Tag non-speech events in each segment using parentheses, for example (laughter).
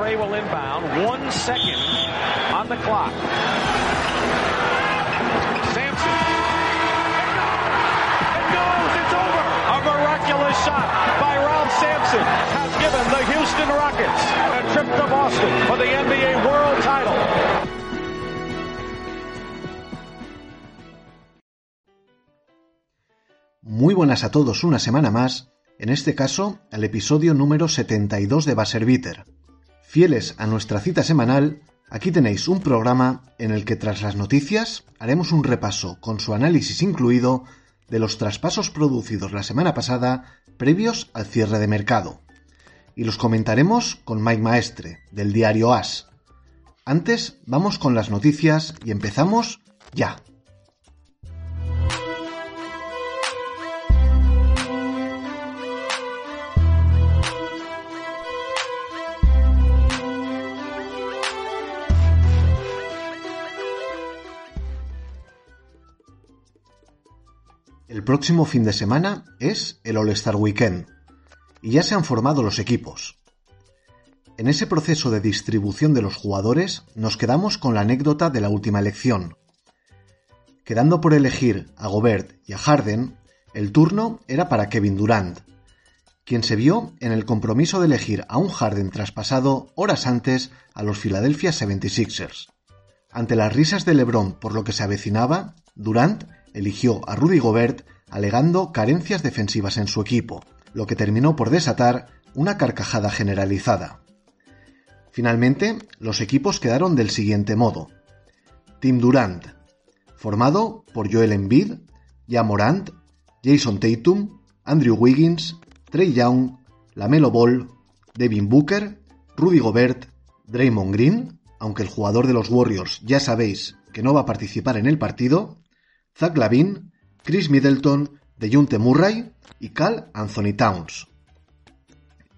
Trey will inbound. One second on the clock. Sampson. It goes. It's over. A miraculous shot by Ralph Sampson has given the Houston Rockets a trip to Boston for the NBA World Title. Muy buenas a todos una semana más, en este caso al episodio número 72 de Basser Bitter. Fieles a nuestra cita semanal, aquí tenéis un programa en el que tras las noticias haremos un repaso con su análisis incluido de los traspasos producidos la semana pasada previos al cierre de mercado. Y los comentaremos con Mike Maestre, del diario As. Antes vamos con las noticias y empezamos ya. El próximo fin de semana es el All-Star Weekend y ya se han formado los equipos. En ese proceso de distribución de los jugadores nos quedamos con la anécdota de la última elección. Quedando por elegir a Gobert y a Harden, el turno era para Kevin Durant, quien se vio en el compromiso de elegir a un Harden traspasado horas antes a los Philadelphia 76ers. Ante las risas de LeBron por lo que se avecinaba, Durant eligió a Rudy Gobert alegando carencias defensivas en su equipo, lo que terminó por desatar una carcajada generalizada. Finalmente, los equipos quedaron del siguiente modo. Team Durant, formado por Joel Embiid, Jan Morant, Jason Tatum, Andrew Wiggins, Trey Young, Lamelo Ball, Devin Booker, Rudy Gobert, Draymond Green, aunque el jugador de los Warriors ya sabéis que no va a participar en el partido, Zach Lavin, Chris Middleton, DeJounte Murray y Cal Anthony Towns.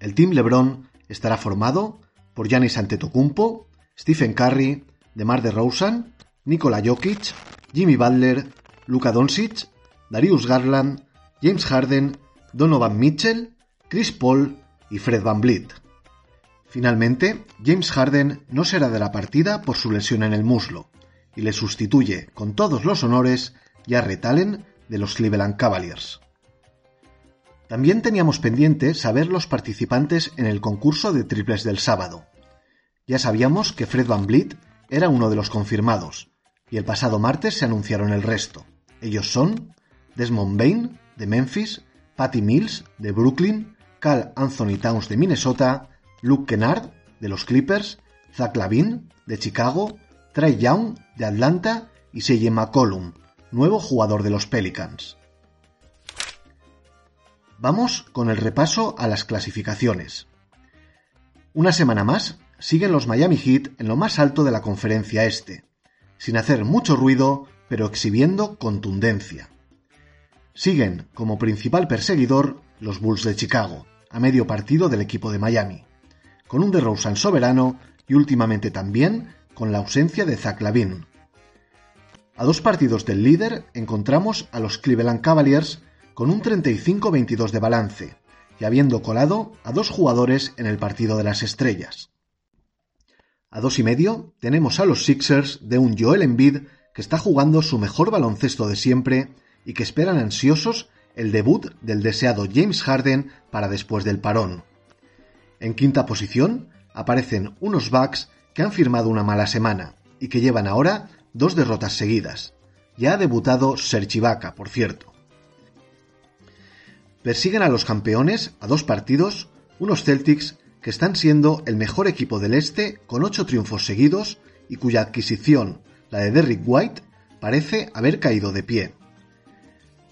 El Team LeBron estará formado por Giannis Antetokounmpo, Stephen Curry, DeMar DeRozan, Nikola Jokic, Jimmy Butler, Luka Doncic, Darius Garland, James Harden, Donovan Mitchell, Chris Paul y Fred Van Vliet. Finalmente, James Harden no será de la partida por su lesión en el muslo y le sustituye con todos los honores Jarrett Allen de los Cleveland Cavaliers. También teníamos pendiente saber los participantes en el concurso de triples del sábado. Ya sabíamos que Fred Van Vliet era uno de los confirmados, y el pasado martes se anunciaron el resto. Ellos son Desmond Bain, de Memphis, Patty Mills, de Brooklyn, Cal Anthony Towns, de Minnesota, Luke Kennard, de los Clippers, Zach Lavin, de Chicago, Trey Young, de Atlanta, y CJ McCollum, nuevo jugador de los Pelicans. Vamos con el repaso a las clasificaciones. Una semana más, siguen los Miami Heat en lo más alto de la conferencia este, sin hacer mucho ruido, pero exhibiendo contundencia. Siguen como principal perseguidor los Bulls de Chicago, a medio partido del equipo de Miami, con un DeRozan soberano y últimamente también con la ausencia de Zach Lavin. A dos partidos del líder encontramos a los Cleveland Cavaliers con un 35-22 de balance y habiendo colado a dos jugadores en el partido de las estrellas. A dos y medio tenemos a los Sixers de un Joel Embiid que está jugando su mejor baloncesto de siempre y que esperan ansiosos el debut del deseado James Harden para después del parón. En quinta posición aparecen unos Bucks que han firmado una mala semana y que llevan ahora dos derrotas seguidas. Ya ha debutado Serge Ibaka, por cierto. Persiguen a los campeones a dos partidos, unos Celtics que están siendo el mejor equipo del este con ocho triunfos seguidos y cuya adquisición, la de Derrick White, parece haber caído de pie.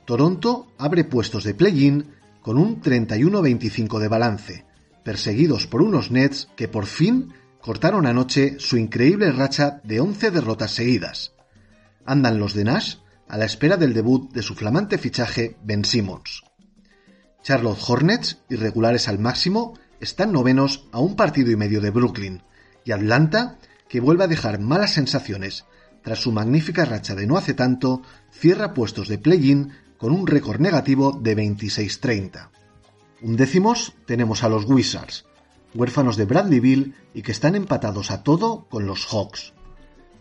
Toronto abre puestos de play-in con un 31-25 de balance, perseguidos por unos Nets que por fin cortaron anoche su increíble racha de 11 derrotas seguidas. Andan los de Nash a la espera del debut de su flamante fichaje Ben Simmons. Charlotte Hornets, irregulares al máximo, están novenos a un partido y medio de Brooklyn, y Atlanta, que vuelve a dejar malas sensaciones tras su magnífica racha de no hace tanto, cierra puestos de play-in con un récord negativo de 26-30. Undécimos tenemos a los Wizards, huérfanos de Bradley Bill y que están empatados a todo con los Hawks.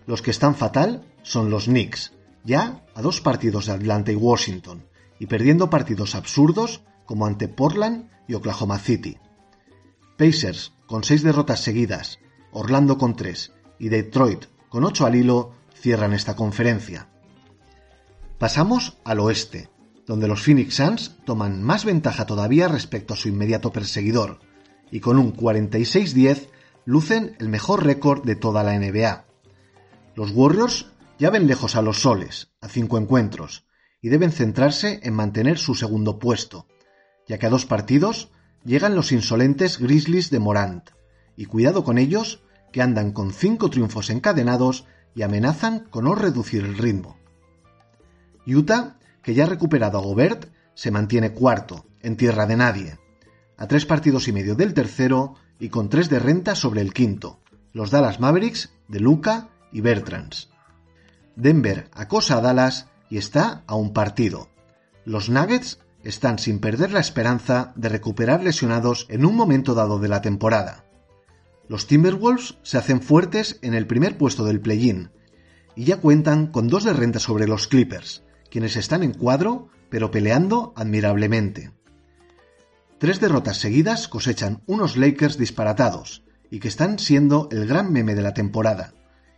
Los que están fatal son los Knicks, ya a dos partidos de Atlanta y Washington, y perdiendo partidos absurdos como ante Portland y Oklahoma City. Pacers con seis derrotas seguidas, Orlando con tres y Detroit con ocho al hilo cierran esta conferencia. Pasamos al oeste, donde los Phoenix Suns toman más ventaja todavía respecto a su inmediato perseguidor, y con un 46-10 lucen el mejor récord de toda la NBA. Los Warriors ya ven lejos a los Soles, a cinco encuentros, y deben centrarse en mantener su segundo puesto, ya que a dos partidos llegan los insolentes Grizzlies de Morant, y cuidado con ellos, que andan con cinco triunfos encadenados y amenazan con no reducir el ritmo. Utah, que ya ha recuperado a Gobert, se mantiene cuarto, en tierra de nadie, a tres partidos y medio del tercero y con tres de renta sobre el quinto, los Dallas Mavericks de Luca y Bertrands. Denver acosa a Dallas y está a un partido. Los Nuggets están sin perder la esperanza de recuperar lesionados en un momento dado de la temporada. Los Timberwolves se hacen fuertes en el primer puesto del play-in y ya cuentan con dos de renta sobre los Clippers, quienes están en cuadro pero peleando admirablemente. Tres derrotas seguidas cosechan unos Lakers disparatados y que están siendo el gran meme de la temporada,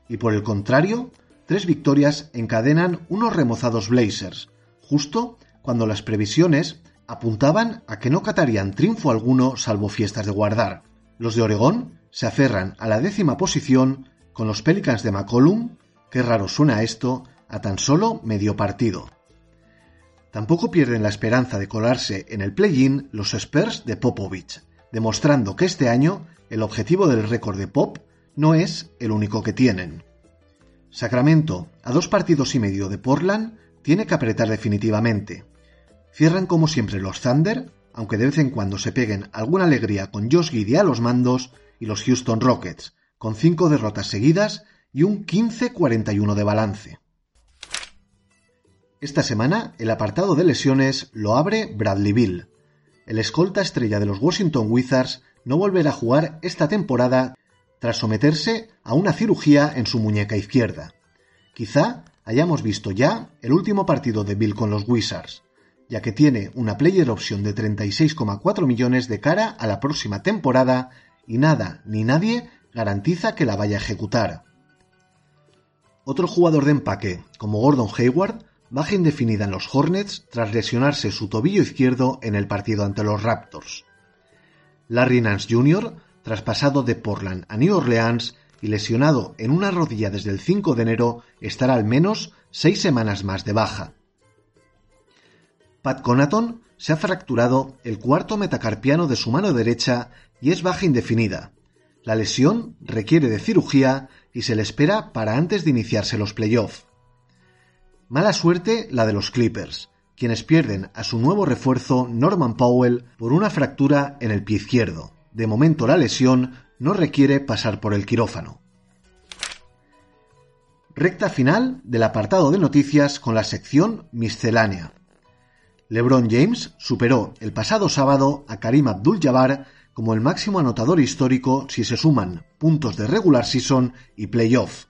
y por el contrario, tres victorias encadenan unos remozados Blazers, justo cuando las previsiones apuntaban a que no catarían triunfo alguno salvo fiestas de guardar. Los de Oregón se aferran a la décima posición con los Pelicans de McCollum, qué raro suena esto, a tan solo medio partido. Tampoco pierden la esperanza de colarse en el play-in los Spurs de Popovich, demostrando que este año el objetivo del récord de Pop no es el único que tienen. Sacramento, a dos partidos y medio de Portland, tiene que apretar definitivamente. Cierran como siempre los Thunder, aunque de vez en cuando se peguen alguna alegría con Josh Giddy a los mandos, y los Houston Rockets, con cinco derrotas seguidas y un 15-41 de balance. Esta semana el apartado de lesiones lo abre Bradley Bill. El escolta estrella de los Washington Wizards no volverá a jugar esta temporada tras someterse a una cirugía en su muñeca izquierda. Quizá hayamos visto ya el último partido de Bill con los Wizards, ya que tiene una player option de 36,4 millones de cara a la próxima temporada y nada ni nadie garantiza que la vaya a ejecutar. Otro jugador de empaque, como Gordon Hayward, baja indefinida en los Hornets tras lesionarse su tobillo izquierdo en el partido ante los Raptors. Larry Nance Jr., traspasado de Portland a New Orleans y lesionado en una rodilla desde el 5 de enero, estará al menos seis semanas más de baja. Pat Conaton se ha fracturado el cuarto metacarpiano de su mano derecha y es baja indefinida. La lesión requiere de cirugía y se le espera para antes de iniciarse los playoffs. Mala suerte la de los Clippers, quienes pierden a su nuevo refuerzo Norman Powell por una fractura en el pie izquierdo. De momento la lesión no requiere pasar por el quirófano. Recta final del apartado de noticias con la sección miscelánea. LeBron James superó el pasado sábado a Karim Abdul-Jabbar como el máximo anotador histórico si se suman puntos de regular season y playoff.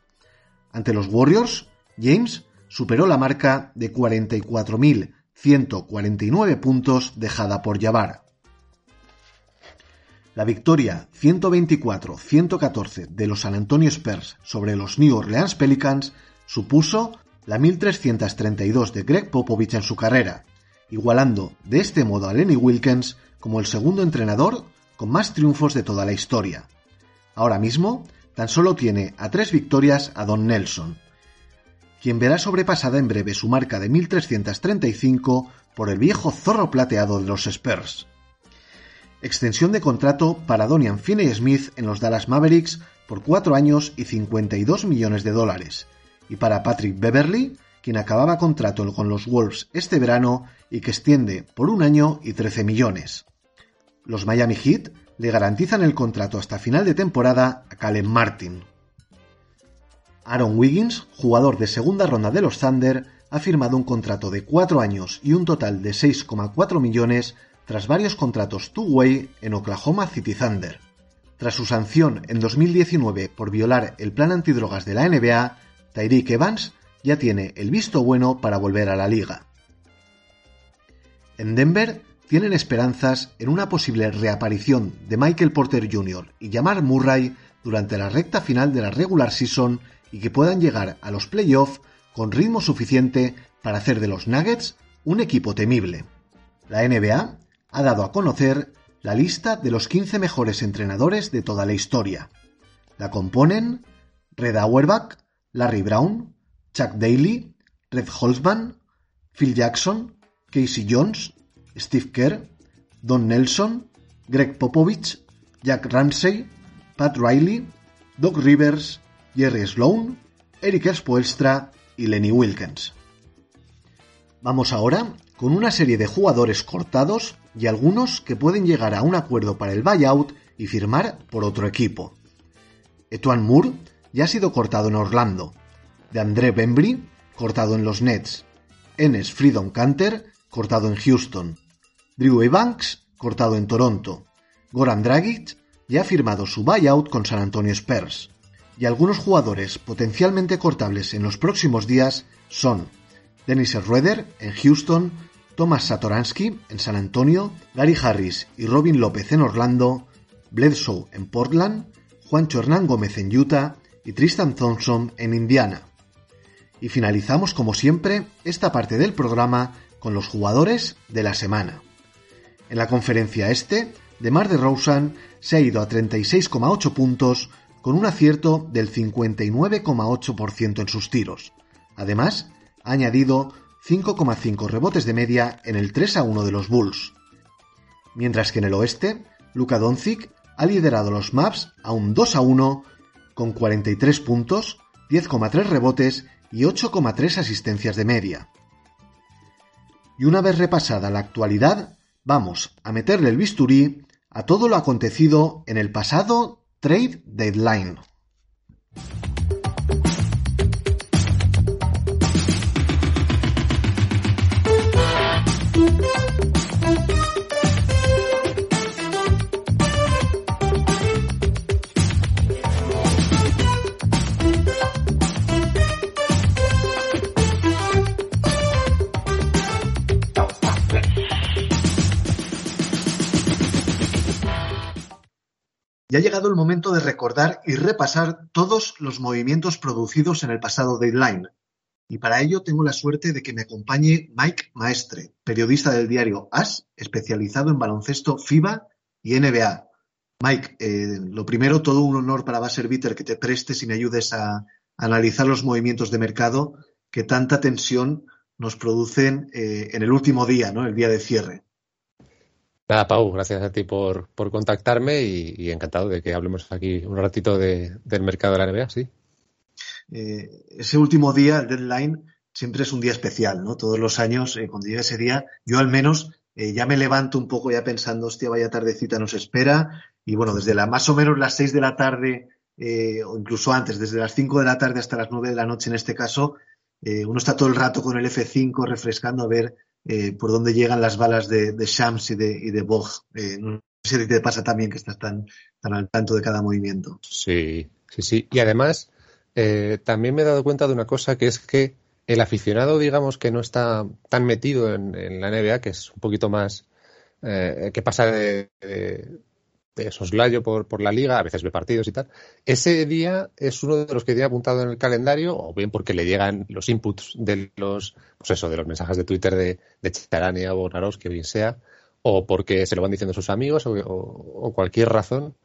Ante los Warriors, James superó la marca de 44.149 puntos dejada por Jabbar. La victoria 124-114 de los San Antonio Spurs sobre los New Orleans Pelicans supuso la 1332 de Greg Popovich en su carrera, igualando de este modo a Lenny Wilkins como el segundo entrenador con más triunfos de toda la historia. Ahora mismo, tan solo tiene a tres victorias a Don Nelson, quien verá sobrepasada en breve su marca de 1335 por el viejo zorro plateado de los Spurs. Extensión de contrato para Donian Finney Smith en los Dallas Mavericks por 4 años y 52 millones de dólares, y para Patrick Beverly, quien acababa contrato con los Wolves este verano y que extiende por un año y 13 millones. Los Miami Heat le garantizan el contrato hasta final de temporada a Calen Martin. Aaron Wiggins, jugador de segunda ronda de los Thunder, ha firmado un contrato de 4 años y un total de 6,4 millones tras varios contratos two-way en Oklahoma City Thunder. Tras su sanción en 2019 por violar el plan antidrogas de la NBA, Tyreek Evans ya tiene el visto bueno para volver a la liga. En Denver tienen esperanzas en una posible reaparición de Michael Porter Jr. y Jamar Murray durante la recta final de la regular season y que puedan llegar a los playoffs con ritmo suficiente para hacer de los Nuggets un equipo temible. La NBA ha dado a conocer la lista de los 15 mejores entrenadores de toda la historia. La componen Red Auerbach, Larry Brown, Chuck Daly, Red Holzman, Phil Jackson, Casey Jones, Steve Kerr, Don Nelson, Greg Popovich, Jack Ramsey, Pat Riley, Doc Rivers, Jerry Sloan, Eric Spoelstra y Lenny Wilkins. Vamos ahora con una serie de jugadores cortados y algunos que pueden llegar a un acuerdo para el buyout y firmar por otro equipo. Etuan Moore ya ha sido cortado en Orlando, de André Bembry, cortado en los Nets, Enes Freedom Canter, cortado en Houston, Drew Evans, cortado en Toronto, Goran Dragic ya ha firmado su buyout con San Antonio Spurs, y algunos jugadores potencialmente cortables en los próximos días son Dennis Schroeder en Houston, Thomas Satoransky en San Antonio, Gary Harris y Robin López en Orlando, Bledsoe en Portland, Juancho Hernán Gómez en Utah y Tristan Thompson en Indiana. Y finalizamos como siempre esta parte del programa con los jugadores de la semana. En la conferencia este, DeMar DeRozan se ha ido a 36,8 puntos con un acierto del 59,8% en sus tiros. Además, ha añadido 5,5 rebotes de media en el 3 a 1 de los Bulls. Mientras que en el oeste, Luka Doncic ha liderado los Maps a un 2 a 1 con 43 puntos, 10,3 rebotes y 8,3 asistencias de media. Y una vez repasada la actualidad, vamos a meterle el bisturí a todo lo acontecido en el pasado Trade Deadline. Ya ha llegado el momento de recordar y repasar todos los movimientos producidos en el pasado deadline. Y para ello tengo la suerte de que me acompañe Mike Maestre, periodista del diario AS, especializado en baloncesto FIBA y NBA. Mike, eh, lo primero, todo un honor para Basser Bitter que te prestes y me ayudes a analizar los movimientos de mercado que tanta tensión nos producen eh, en el último día, ¿no? el día de cierre. Nada, Pau, gracias a ti por, por contactarme y, encantado de que hablemos aquí un ratito de, del mercado de la NBA, sí. Eh, ese último día, el deadline, siempre es un día especial, ¿no? Todos los años, eh, cuando llega ese día, yo al menos eh, ya me levanto un poco ya pensando, hostia, vaya tardecita nos espera. Y bueno, desde la más o menos las seis de la tarde, o incluso antes, desde las cinco de la tarde hasta las nueve de la noche en este caso, uno está todo el rato con el F5 refrescando a ver eh, por dónde llegan las balas de, Shams y de, y de Bog. Eh, no sé si te pasa también que estás tan, tan al tanto de cada movimiento. Sí, sí, sí. Y además, eh, también me he dado cuenta de una cosa que es que el aficionado, digamos, que no está tan metido en, la NBA, que es un poquito más, que pasa de soslayo por, por la liga, a veces ve partidos y tal. Ese día es uno de los que tiene apuntado en el calendario, o bien porque le llegan los inputs de los, pues eso, de los mensajes de Twitter de, de Charania o que bien sea, o porque se lo van diciendo sus amigos, o, cualquier razón.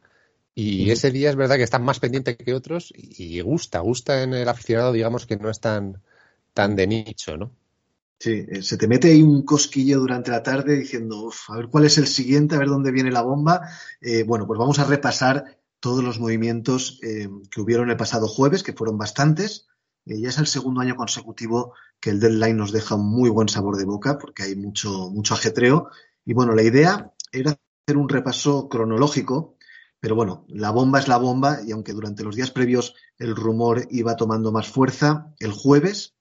Y ese día es verdad que está más pendiente que otros y, gusta, gusta en el aficionado, digamos, que no es tan, tan de nicho, ¿no? Sí, eh, se te mete ahí un cosquillo durante la tarde diciendo, a ver cuál es el siguiente, a ver dónde viene la bomba. Eh, bueno, pues vamos a repasar todos los movimientos eh, que hubieron el pasado jueves, que fueron bastantes. ya es el segundo año consecutivo que el deadline nos deja un muy buen sabor de boca, porque hay mucho, mucho ajetreo. Y bueno, la idea era hacer un repaso cronológico, pero bueno, la bomba es la bomba, y aunque durante los días previos el rumor iba tomando más fuerza, el jueves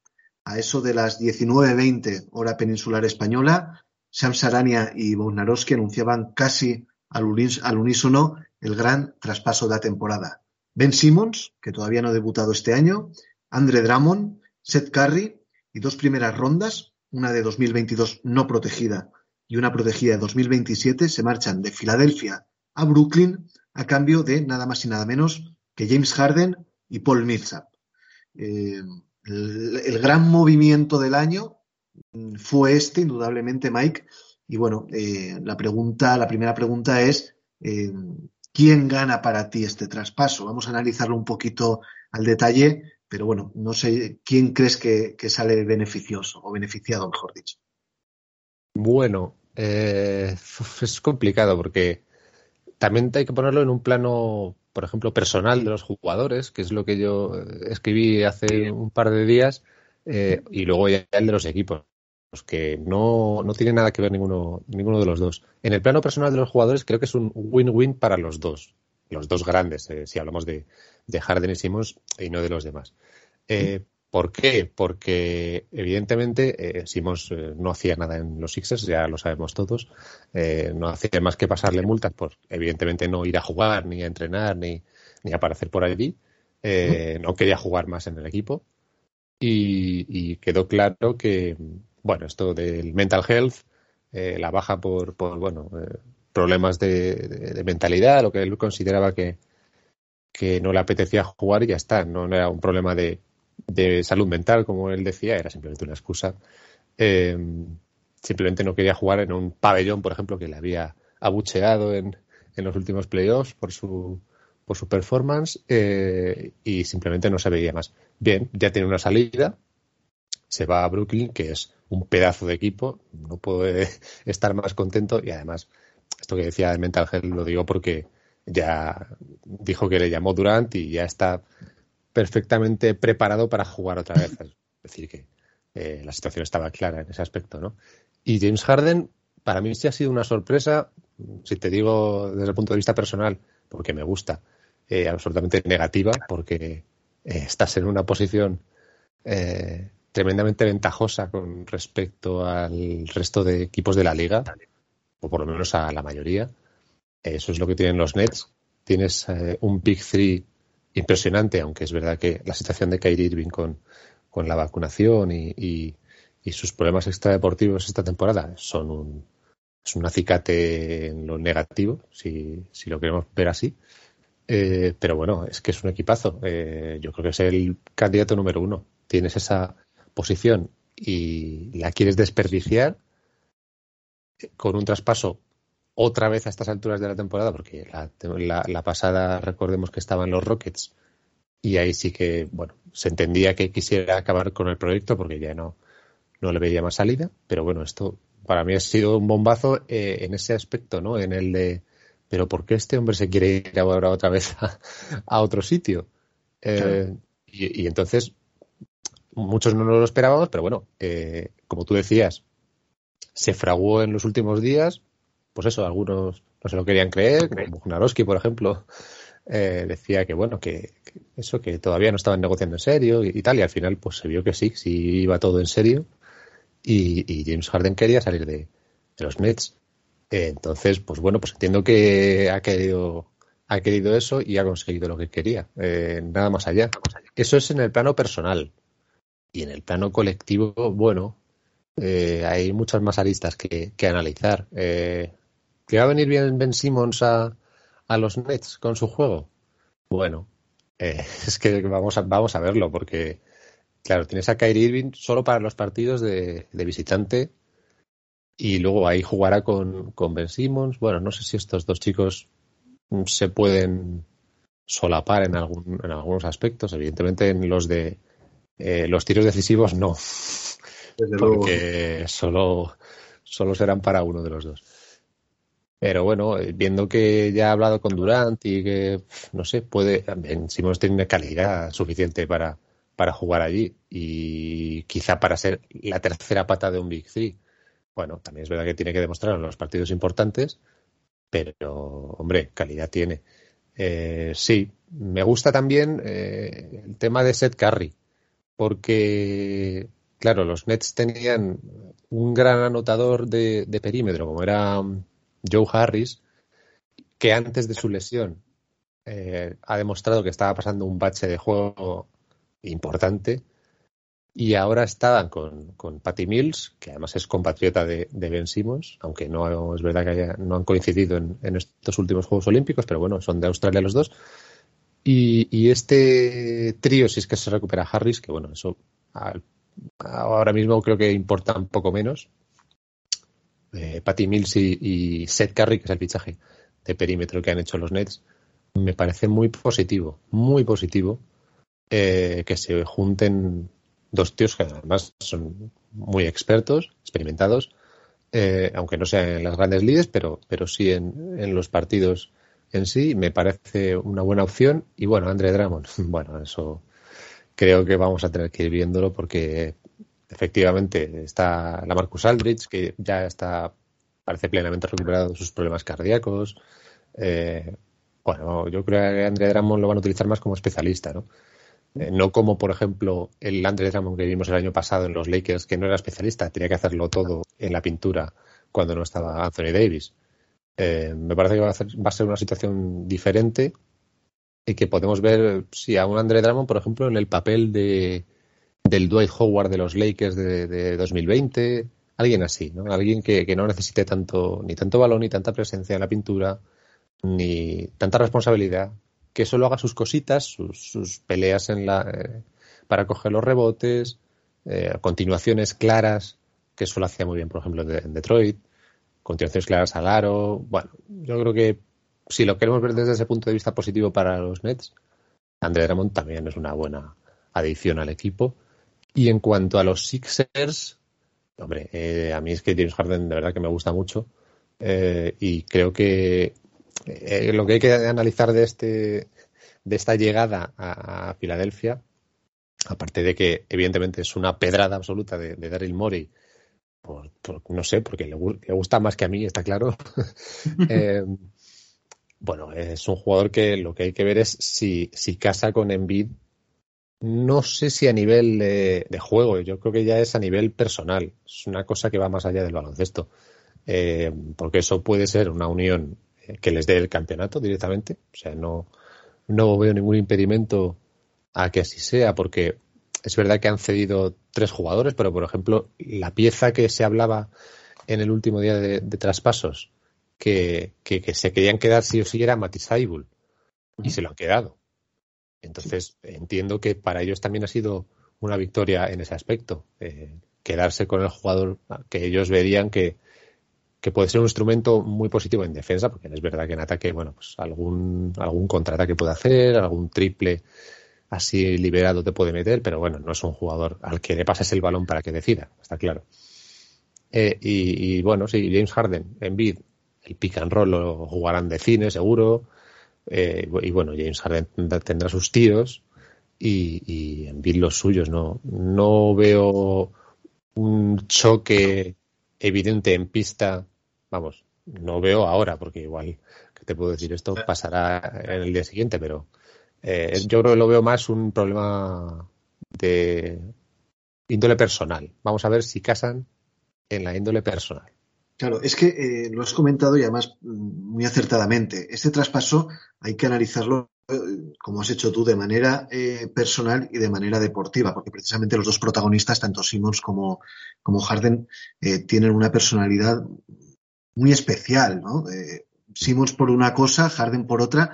a eso de las 19.20 hora peninsular española, Sam Sarania y Bognarowski anunciaban casi al, unísono el gran traspaso de la temporada. Ben Simmons, que todavía no ha debutado este año, Andre Drummond, Seth Curry y dos primeras rondas, una de 2022 no protegida y una protegida de 2027, se marchan de Filadelfia a Brooklyn a cambio de nada más y nada menos que James Harden y Paul Millsap. Eh, el, gran movimiento del año fue este, indudablemente, Mike. Y bueno, eh, la pregunta, la primera pregunta es eh, ¿quién gana para ti este traspaso? Vamos a analizarlo un poquito al detalle, pero bueno, no sé quién crees que, sale beneficioso o beneficiado, mejor dicho. Bueno, (laughs) es complicado porque también hay que ponerlo en un plano por ejemplo, personal de los jugadores, que es lo que yo eh, escribí hace un par de días, eh, y luego ya el de los equipos, que no, no tiene nada que ver ninguno, ninguno de los dos. En el plano personal de los jugadores creo que es un win-win para los dos, los dos grandes, eh, si hablamos de, de, Harden y Simmons y no de los demás. ¿Por qué? Porque evidentemente eh, Simons eh, no hacía nada en los Sixers, ya lo sabemos todos. Eh, no hacía más que pasarle multas por evidentemente no ir a jugar, ni a entrenar, ni, ni aparecer por allí. no quería jugar más en el equipo. Y, quedó claro que, bueno, esto del mental health, la baja por, por bueno, problemas de, mentalidad, lo que él consideraba que, que no le apetecía jugar y ya está. No era un problema de de salud mental, como él decía, era simplemente una excusa. Eh, simplemente no quería jugar en un pabellón, por ejemplo, que le había abucheado en, en los últimos playoffs por su, por su performance eh, y simplemente no se veía más. Bien, ya tiene una salida, se va a Brooklyn, que es un pedazo de equipo, no puede (laughs) estar más contento y además, esto que decía de Mental Health lo digo porque ya dijo que le llamó Durant y ya está perfectamente preparado para jugar otra vez. Es decir, que eh, la situación estaba clara en ese aspecto, ¿no? Y James Harden, para mí sí ha sido una sorpresa, si te digo desde el punto de vista personal, porque me gusta, eh, absolutamente negativa, porque eh, estás en una posición tremendamente ventajosa con respecto al resto de equipos de la liga, o por lo menos a la mayoría. Eso es lo que tienen los Nets. Tienes un Big Three impresionante, aunque es verdad que la situación de Kyrie Irving con, con la vacunación y, sus problemas extradeportivos esta temporada son un, es un acicate en lo negativo, si, si lo queremos ver así. Eh, pero bueno, es que es un equipazo. Eh, yo creo que es el candidato número uno. Tienes esa posición y la quieres desperdiciar con un traspaso otra vez a estas alturas de la temporada, porque la, pasada recordemos que estaban los Rockets y ahí sí que, bueno, se entendía que quisiera acabar con el proyecto porque ya no, no le veía más salida, pero bueno, esto para mí ha sido un bombazo eh, en ese aspecto, ¿no? En el de, pero ¿por qué este hombre se quiere ir ahora otra vez a, otro sitio? Eh, y, entonces, muchos no lo esperábamos, pero bueno, eh, como tú decías, se fraguó en los últimos días, pues eso, algunos no se lo querían creer, como Gnarowski, por ejemplo, eh, decía que bueno, que, eso, que todavía no estaban negociando en serio y, tal, y al final pues se vio que sí, sí iba todo en serio y, James Harden quería salir de, los Nets. Eh, entonces, pues bueno, pues entiendo que ha querido, ha querido eso y ha conseguido lo que quería, eh, nada más allá. Eso es en el plano personal. Y en el plano colectivo, bueno, hay muchas más aristas que, que analizar. ¿Que va a venir bien Ben Simmons a, a los Nets con su juego? Bueno, eh, (laughs) es que vamos a, vamos a verlo porque, claro, tienes a Kyrie Irving solo para los partidos de, visitante y luego ahí jugará con, con, Ben Simmons. Bueno, no sé si estos dos chicos se pueden solapar en, algún, en algunos aspectos. Evidentemente en los de eh, los tiros decisivos no, (laughs) porque solo, solo serán para uno de los dos. Pero bueno, eh, viendo que ya ha hablado con Durant y que, no sé, puede, también Simons tiene calidad suficiente para, para jugar allí y quizá para ser la tercera pata de un Big Three. Bueno, también es verdad que tiene que demostrar en los partidos importantes, pero, hombre, calidad tiene. Eh, sí, me gusta también eh, el tema de Seth Curry, porque, claro, los Nets tenían un gran anotador de, de perímetro, como era Joe Harris, que antes de su lesión eh, ha demostrado que estaba pasando un bache de juego importante. Y ahora estaban con, con Patty Mills, que además es compatriota de, Ben Simmons, aunque no es verdad que no han coincidido en, estos últimos Juegos Olímpicos, pero bueno, son de Australia los dos. Y, y este trío, si es que se recupera Harris, que bueno, eso al, ahora mismo creo que importa un poco menos. Eh, Patty Mills y, Seth Curry, que es el fichaje de perímetro que han hecho los Nets, me parece muy positivo, muy positivo eh, que se junten dos tíos que además son muy expertos, experimentados, eh, aunque no sean en las grandes ligas, pero, pero sí en, en, los partidos en sí, me parece una buena opción. Y bueno, André Drummond, (laughs) bueno, eso creo que vamos a tener que ir viéndolo porque efectivamente está la Marcus Aldrich, que ya está, parece plenamente recuperado de sus problemas cardíacos. Eh, bueno, yo creo que André Drummond lo van a utilizar más como especialista, ¿no? Eh, no como, por ejemplo, el Andre Drummond que vimos el año pasado en los Lakers, que no era especialista, tenía que hacerlo todo en la pintura cuando no estaba Anthony Davis. Eh, me parece que va a, hacer, va a, ser una situación diferente y que podemos ver, sí, a un Andre Drummond, por ejemplo, en el papel de, del Dwight Howard de los Lakers de, de 2020, alguien así, ¿no? Alguien que, que, no necesite tanto, ni tanto balón, ni tanta presencia en la pintura, ni tanta responsabilidad, que solo haga sus cositas, sus, sus peleas en la, eh, para coger los rebotes, eh, continuaciones claras, que eso lo hacía muy bien, por ejemplo, en Detroit, continuaciones claras al aro. Bueno, yo creo que si lo queremos ver desde ese punto de vista positivo para los Nets, André Drummond también es una buena adición al equipo. Y en cuanto a los Sixers, hombre, eh, a mí es que James Harden de verdad que me gusta mucho eh, y creo que eh, lo que hay que analizar de este de esta llegada a, Filadelfia, aparte de que evidentemente es una pedrada absoluta de, de Daryl Morey, por, no sé, porque le, le, gusta más que a mí, está claro. (laughs) eh, bueno, es un jugador que lo que hay que ver es si, si casa con Embiid. No sé si a nivel de, juego, yo creo que ya es a nivel personal. Es una cosa que va más allá del baloncesto. Eh, porque eso puede ser una unión que les dé el campeonato directamente. O sea, no, no veo ningún impedimento a que así sea, porque es verdad que han cedido tres jugadores, pero por ejemplo, la pieza que se hablaba en el último día de, traspasos, que, que, se querían quedar si o sí era Matisaibul, y se lo han quedado. Entonces, entiendo que para ellos también ha sido una victoria en ese aspecto, eh, quedarse con el jugador que ellos verían que, que puede ser un instrumento muy positivo en defensa, porque es verdad que en ataque, bueno, pues algún, algún contraataque puede hacer, algún triple así liberado te puede meter, pero bueno, no es un jugador al que le pases el balón para que decida, está claro. Eh, y, y, bueno, sí, James Harden, en bid, el pick and roll lo jugarán de cine, seguro. Eh, y bueno, James Harden tendrá sus tiros y, y los suyos. No, no veo un choque evidente en pista vamos, no veo ahora, porque igual que te puedo decir esto pasará en el día siguiente, pero eh, yo creo que lo veo más un problema de índole personal. Vamos a ver si casan en la índole personal. Claro, es que eh, lo has comentado y además muy acertadamente. Este traspaso hay que analizarlo eh, como has hecho tú, de manera eh, personal y de manera deportiva, porque precisamente los dos protagonistas, tanto Simmons como, como Harden, eh, tienen una personalidad muy especial, ¿no? Simmons por una cosa, Harden por otra,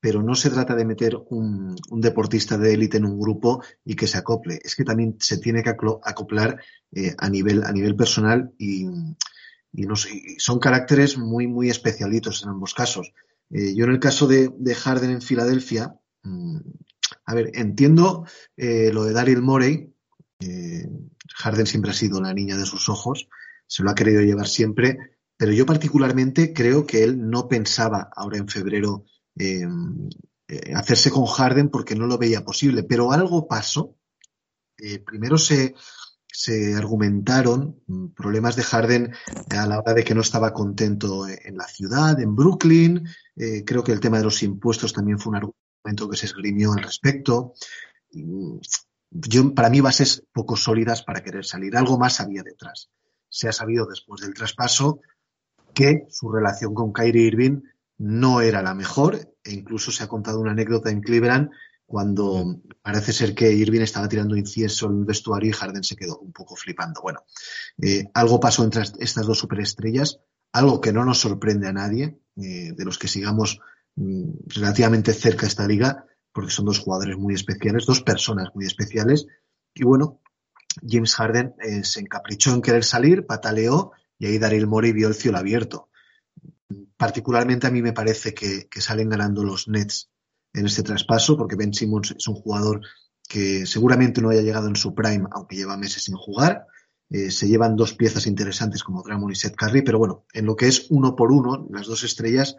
pero no se trata de meter un, un deportista de élite en un grupo y que se acople. Es que también se tiene que acoplar a, nivel, a nivel personal y, y, no y son caracteres muy, muy especialitos en ambos casos. Eh, yo en el caso de, de Harden en Filadelfia, mmm, a ver, entiendo eh, lo de Daryl Morey. Harden siempre ha sido la niña de sus ojos, se lo ha querido llevar siempre, pero yo particularmente creo que él no pensaba ahora en febrero eh, eh, hacerse con Harden porque no lo veía posible, pero algo pasó. Primero se, se argumentaron problemas de Harden a la hora de que no estaba contento en la ciudad, en Brooklyn. Eh, creo que el tema de los impuestos también fue un argumento que se esgrimió al respecto. Yo, para mí, bases poco sólidas para querer salir. Algo más había detrás. Se ha sabido después del traspaso que su relación con Kyrie Irving no era la mejor e incluso se ha contado una anécdota en Cleveland cuando parece ser que Irving estaba tirando incienso en el vestuario y Harden se quedó un poco flipando. Bueno, eh, algo pasó entre estas dos superestrellas, algo que no nos sorprende a nadie, eh, de los que sigamos mm, relativamente cerca esta liga, porque son dos jugadores muy especiales, dos personas muy especiales. Y bueno, James Harden eh, se encaprichó en querer salir, pataleó y ahí Daryl Morey vio el cielo abierto. Particularmente a mí me parece que salen ganando los Nets en este traspaso, porque Ben Simmons es un jugador que seguramente no haya llegado en su prime, aunque lleva meses sin jugar. Eh, se llevan dos piezas interesantes como Drummond y Seth Curry, pero bueno, en lo que es uno por uno, las dos estrellas,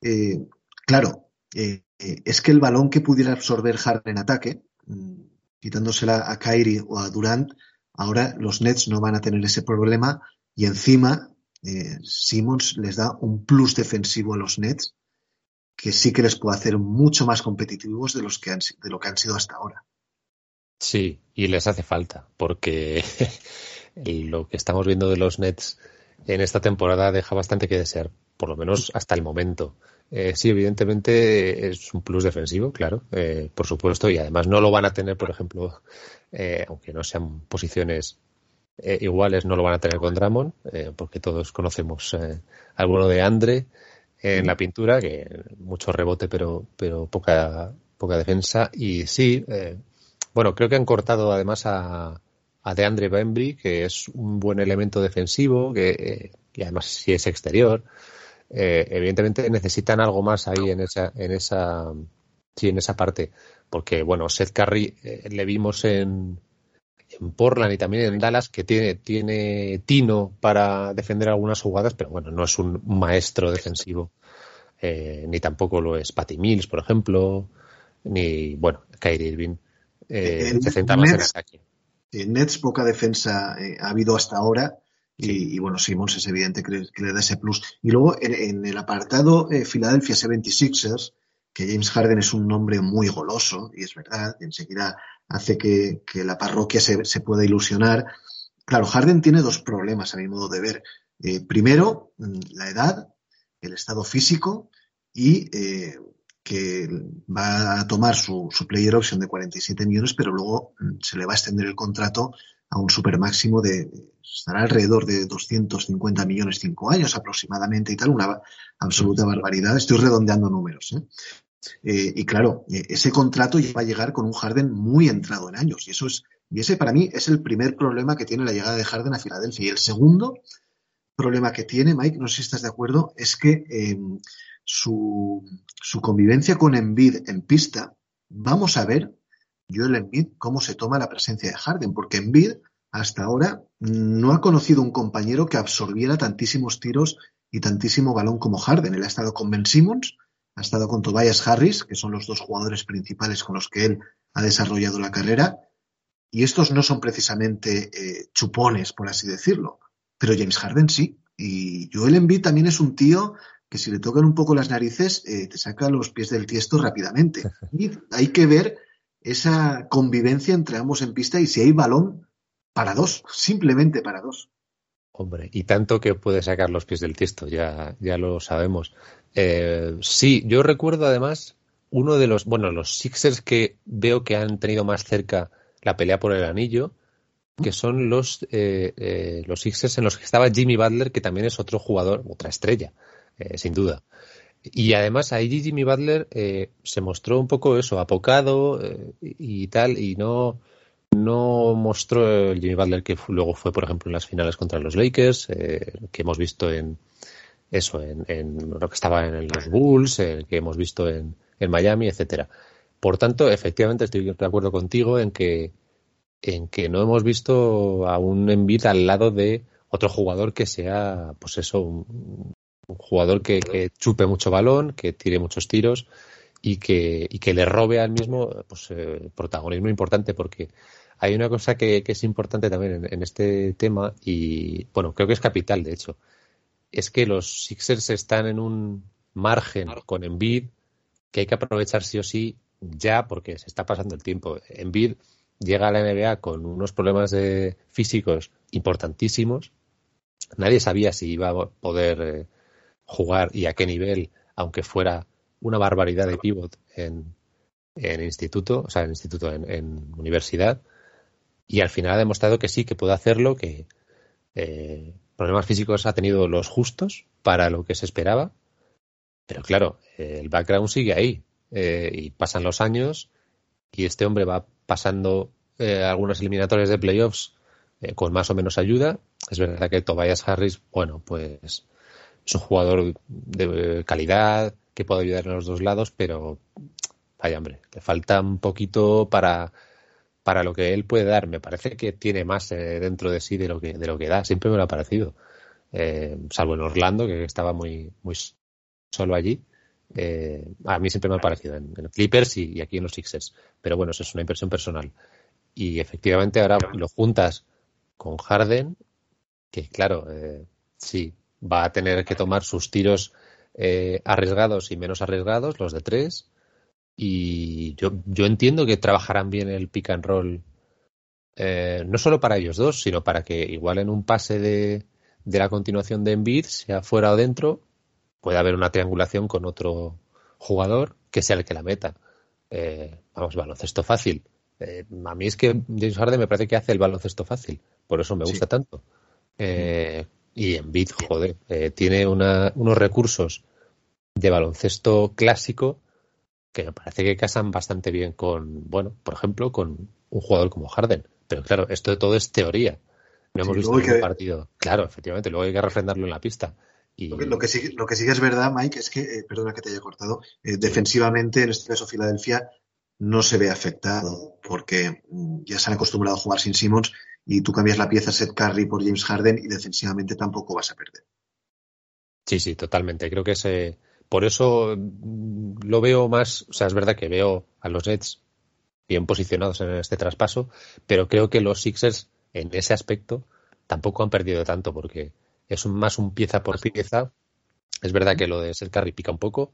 eh, claro, eh, es que el balón que pudiera absorber Harden en ataque, mm, quitándosela a Kyrie o a Durant, ahora los Nets no van a tener ese problema y encima Simmons les da un plus defensivo a los Nets que sí que les puede hacer mucho más competitivos de, los que han, de lo que han sido hasta ahora. Sí, y les hace falta, porque (laughs) lo que estamos viendo de los Nets en esta temporada deja bastante que desear, por lo menos hasta el momento. Eh, sí, evidentemente es un plus defensivo, claro, eh, por supuesto, y además no lo van a tener, por ejemplo, eh, aunque no sean posiciones iguales, no lo van a tener con Dramon, porque todos conocemos al bueno de Andre, en la pintura, que mucho rebote pero, pero poca, poca defensa. Y sí, eh, bueno, creo que han cortado además a, a DeAndre Bembry, que es un buen elemento defensivo, que, eh, y además si es exterior. Eh, evidentemente necesitan algo más ahí en esa, en esa, sí, en esa parte. Porque, bueno, Seth Curry le vimos en, en Portland y también en Dallas, que tiene, tiene tino para defender algunas jugadas, pero bueno, no es un maestro defensivo. Eh, ni tampoco lo es Patty Mills, por ejemplo, ni, bueno, Kyrie Irving. Eh, se centra más en ataque. En Nets poca defensa eh, ha habido hasta ahora. Y, bueno, Simmons es evidente que le, da ese plus. Y luego en, el apartado Philadelphia 76ers, que James Harden es un nombre muy goloso, y es verdad, enseguida hace que, la parroquia se, pueda ilusionar. Claro, Harden tiene dos problemas a mi modo de ver. Eh, primero, mm, la edad, el estado físico y eh, que va a tomar su, player option de 47 millones, pero luego mm, se le va a extender el contrato a un super máximo de, estará alrededor de 250 millones cinco años aproximadamente y tal, una absoluta barbaridad. Estoy redondeando números. ¿eh? Eh, y claro, eh, ese contrato ya va a llegar con un Harden muy entrado en años. Y eso es, y ese para mí es el primer problema que tiene la llegada de Harden a Filadelfia. Y el segundo problema que tiene, Mike, no sé si estás de acuerdo, es que em, su, su, convivencia con Embiid en pista, vamos a ver, Joel Embiid, cómo se toma la presencia de Harden, porque Embiid hasta ahora no ha conocido un compañero que absorbiera tantísimos tiros y tantísimo balón como Harden. Él ha estado con Ben Simmons, ha estado con Tobias Harris, que son los dos jugadores principales con los que él ha desarrollado la carrera, y estos no son precisamente eh, chupones, por así decirlo, pero James Harden sí, y Joel Embiid también es un tío que si le tocan un poco las narices eh, te saca los pies del tiesto rápidamente. (laughs) Y hay que ver esa convivencia entre ambos en pista y si hay balón para dos, simplemente para dos. Hombre, y tanto que puede sacar los pies del tiesto, ya, ya lo sabemos. Eh, sí, yo recuerdo además uno de los, bueno, los Sixers que veo que han tenido más cerca la pelea por el anillo, que son los, eh, eh, los Sixers en los que estaba Jimmy Butler, que también es otro jugador, otra estrella, sin duda. Y además ahí Jimmy Butler se mostró un poco eso, apocado y tal, y no, no mostró el Jimmy Butler que luego fue, por ejemplo, en las finales contra los Lakers, que hemos visto en, eso, en, lo que estaba en los Bulls, que hemos visto en, Miami, etcétera. Por tanto, efectivamente estoy de acuerdo contigo en que en que no hemos visto a un Embiid al lado de otro jugador que sea, pues eso, un, jugador que, chupe mucho balón, que tire muchos tiros y que, y que le robe al mismo pues, eh, protagonismo importante, porque hay una cosa que, es importante también en, este tema y, bueno, creo que es capital, de hecho, es que los Sixers están en un margen con Embiid que hay que aprovechar sí o sí ya porque se está pasando el tiempo. Embiid llega a la NBA con unos problemas de físicos importantísimos. Nadie sabía si iba a poder eh, jugar y a qué nivel aunque fuera una barbaridad de pivot en, en instituto, o sea, en instituto, en, universidad, y al final ha demostrado que sí, que puede hacerlo, que eh, problemas físicos ha tenido los justos para lo que se esperaba, pero claro, el background sigue ahí, eh, y pasan los años, y este hombre va pasando eh, algunas eliminatorias de playoffs con más o menos ayuda. Es verdad que Tobias Harris, bueno, pues es un jugador de calidad que puede ayudar en los dos lados, pero vaya hombre, le falta un poquito para, para lo que él puede dar. Me parece que tiene más eh, dentro de sí de lo que, de lo que da. Siempre me lo ha parecido. Eh, salvo en Orlando, que estaba muy, muy solo allí. Eh, a mí siempre me ha parecido en, Clippers y, aquí en los Sixers. Pero bueno, eso es una impresión personal. Y efectivamente ahora lo juntas con Harden, que claro, sí, va a tener que tomar sus tiros arriesgados y menos arriesgados, los de tres, y yo, yo entiendo que trabajarán bien el pick and roll, eh, no solo para ellos dos, sino para que igual en un pase de, de la continuación de Embiid, sea fuera o dentro, pueda haber una triangulación con otro jugador que sea el que la meta. Eh, vamos, baloncesto fácil. Eh, a mí es que James Harden me parece que hace el baloncesto fácil, por eso me gusta tanto. Eh, y Embiid, joder, tiene una, unos recursos de baloncesto clásico que me parece que casan bastante bien con, bueno, por ejemplo, con un jugador como Harden. Pero claro, esto de todo es teoría. No hemos visto ningún partido. Claro, efectivamente, luego hay que refrendarlo en la pista. Y... Lo, que, sí, lo que sí es verdad, Mike, es que, eh, perdona que te haya cortado, eh, defensivamente, en este caso Filadelfia, no se ve afectado porque mm, ya se han acostumbrado a jugar sin Simmons y tú cambias la pieza Seth Curry por James Harden y defensivamente tampoco vas a perder. Sí, sí, totalmente. Creo que ese, por eso mm, lo veo más, o sea, es verdad que veo a los Nets bien posicionados en este traspaso, pero creo que los Sixers en ese aspecto tampoco han perdido tanto porque es más un pieza por pieza. Es verdad que lo de ser Curry pica un poco,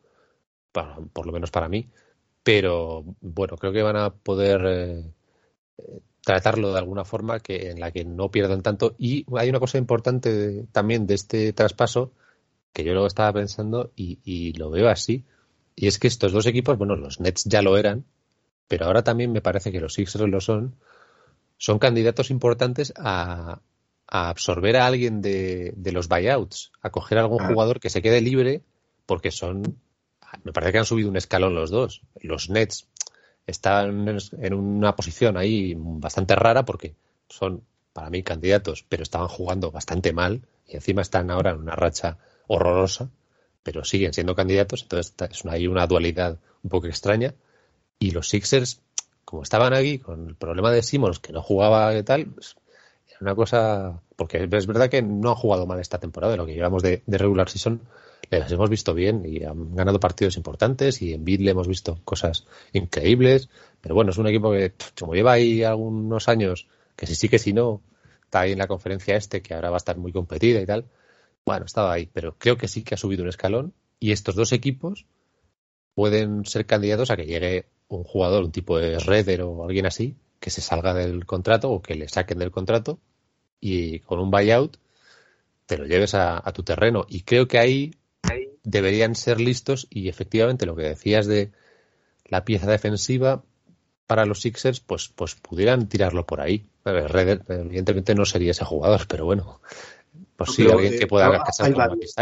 por lo menos para mí, pero bueno, creo que van a poder eh, tratarlo de alguna forma que en la que no pierdan tanto. Y hay una cosa importante también de este traspaso que yo luego estaba pensando y, lo veo así, y es que estos dos equipos, bueno, los Nets ya lo eran, pero ahora también me parece que los Sixers lo son, son candidatos importantes a, absorber a alguien de, los buyouts, a coger a algún jugador que se quede libre, porque son, me parece que han subido un escalón los dos. Los Nets están en una posición ahí bastante rara porque son, para mí, candidatos, pero estaban jugando bastante mal y encima están ahora en una racha horrorosa, pero siguen siendo candidatos, entonces es una, hay una dualidad un poco extraña. Y los Sixers, como estaban aquí con el problema de Simmons, que no jugaba y tal, pues, era una cosa. Porque es verdad que no han jugado mal esta temporada, lo que llevamos de, regular season, les hemos visto bien y han ganado partidos importantes y en Bid le hemos visto cosas increíbles. Pero bueno, es un equipo que, como lleva ahí algunos años, que si sí que si no, está ahí en la conferencia este, que ahora va a estar muy competida y tal, bueno, estaba ahí, pero creo que sí que ha subido un escalón y estos dos equipos pueden ser candidatos a que llegue un jugador, un tipo de Redder o alguien así, que se salga del contrato o que le saquen del contrato y con un buyout te lo lleves a, tu terreno. Y creo que ahí deberían ser listos y efectivamente lo que decías de la pieza defensiva para los Sixers, pues, pues pudieran tirarlo por ahí. Redder, evidentemente no sería ese jugador, pero bueno, pues sí, alguien que pueda casar hay varios.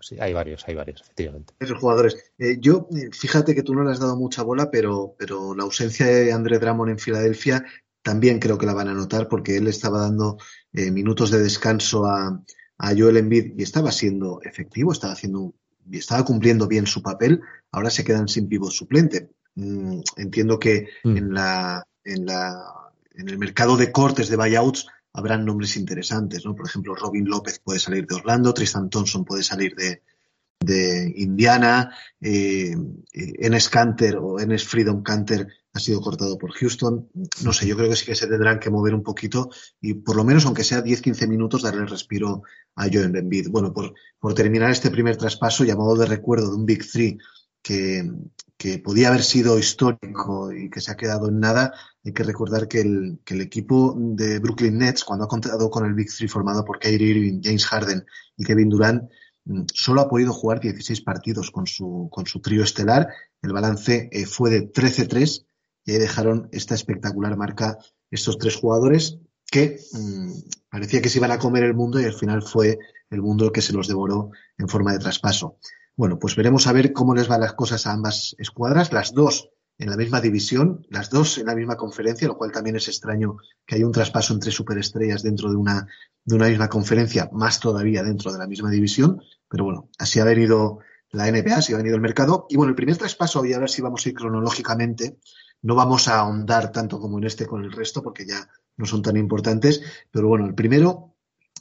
sí, hay varios, hay varios, efectivamente. Esos jugadores. Eh, yo, eh, fíjate que tú no le has dado mucha bola, pero, pero la ausencia de André Drummond en Filadelfia también creo que la van a notar porque él estaba dando eh, minutos de descanso a, a Joel Embiid y estaba siendo efectivo, estaba haciendo y estaba cumpliendo bien su papel. Ahora se quedan sin pivot suplente. Mm, entiendo que mm. en la en la en el mercado de cortes de buyouts habrán nombres interesantes, ¿no? Por ejemplo, Robin López puede salir de Orlando, Tristan Thompson puede salir de, de Indiana, eh, eh, Enes Canter o Enes Freedom Canter ha sido cortado por Houston. No sé, yo creo que sí que se tendrán que mover un poquito y por lo menos, aunque sea 10-15 minutos, darle respiro a Joel Embiid. Bueno, por, por terminar este primer traspaso, llamado de recuerdo de un Big Three que, podía haber sido histórico y que se ha quedado en nada, hay que recordar que el, equipo de Brooklyn Nets, cuando ha contado con el Big Three formado por Kyrie Irving, James Harden y Kevin Durant, mm, solo ha podido jugar 16 partidos con su, con su trío estelar. El balance eh, fue de 13-3 y ahí dejaron esta espectacular marca estos tres jugadores que mmm, parecía que se iban a comer el mundo y al final fue el mundo el que se los devoró en forma de traspaso. Bueno, pues veremos a ver cómo les van las cosas a ambas escuadras. Las dos en la misma división, las dos en la misma conferencia, lo cual también es extraño que haya un traspaso entre superestrellas dentro de una, de una misma conferencia, más todavía dentro de la misma división. Pero bueno, así ha venido la NBA, así ha venido el mercado. Y bueno, el primer traspaso, y a ver si vamos a ir cronológicamente, no vamos a ahondar tanto como en este con el resto, porque ya no son tan importantes. Pero bueno, el primero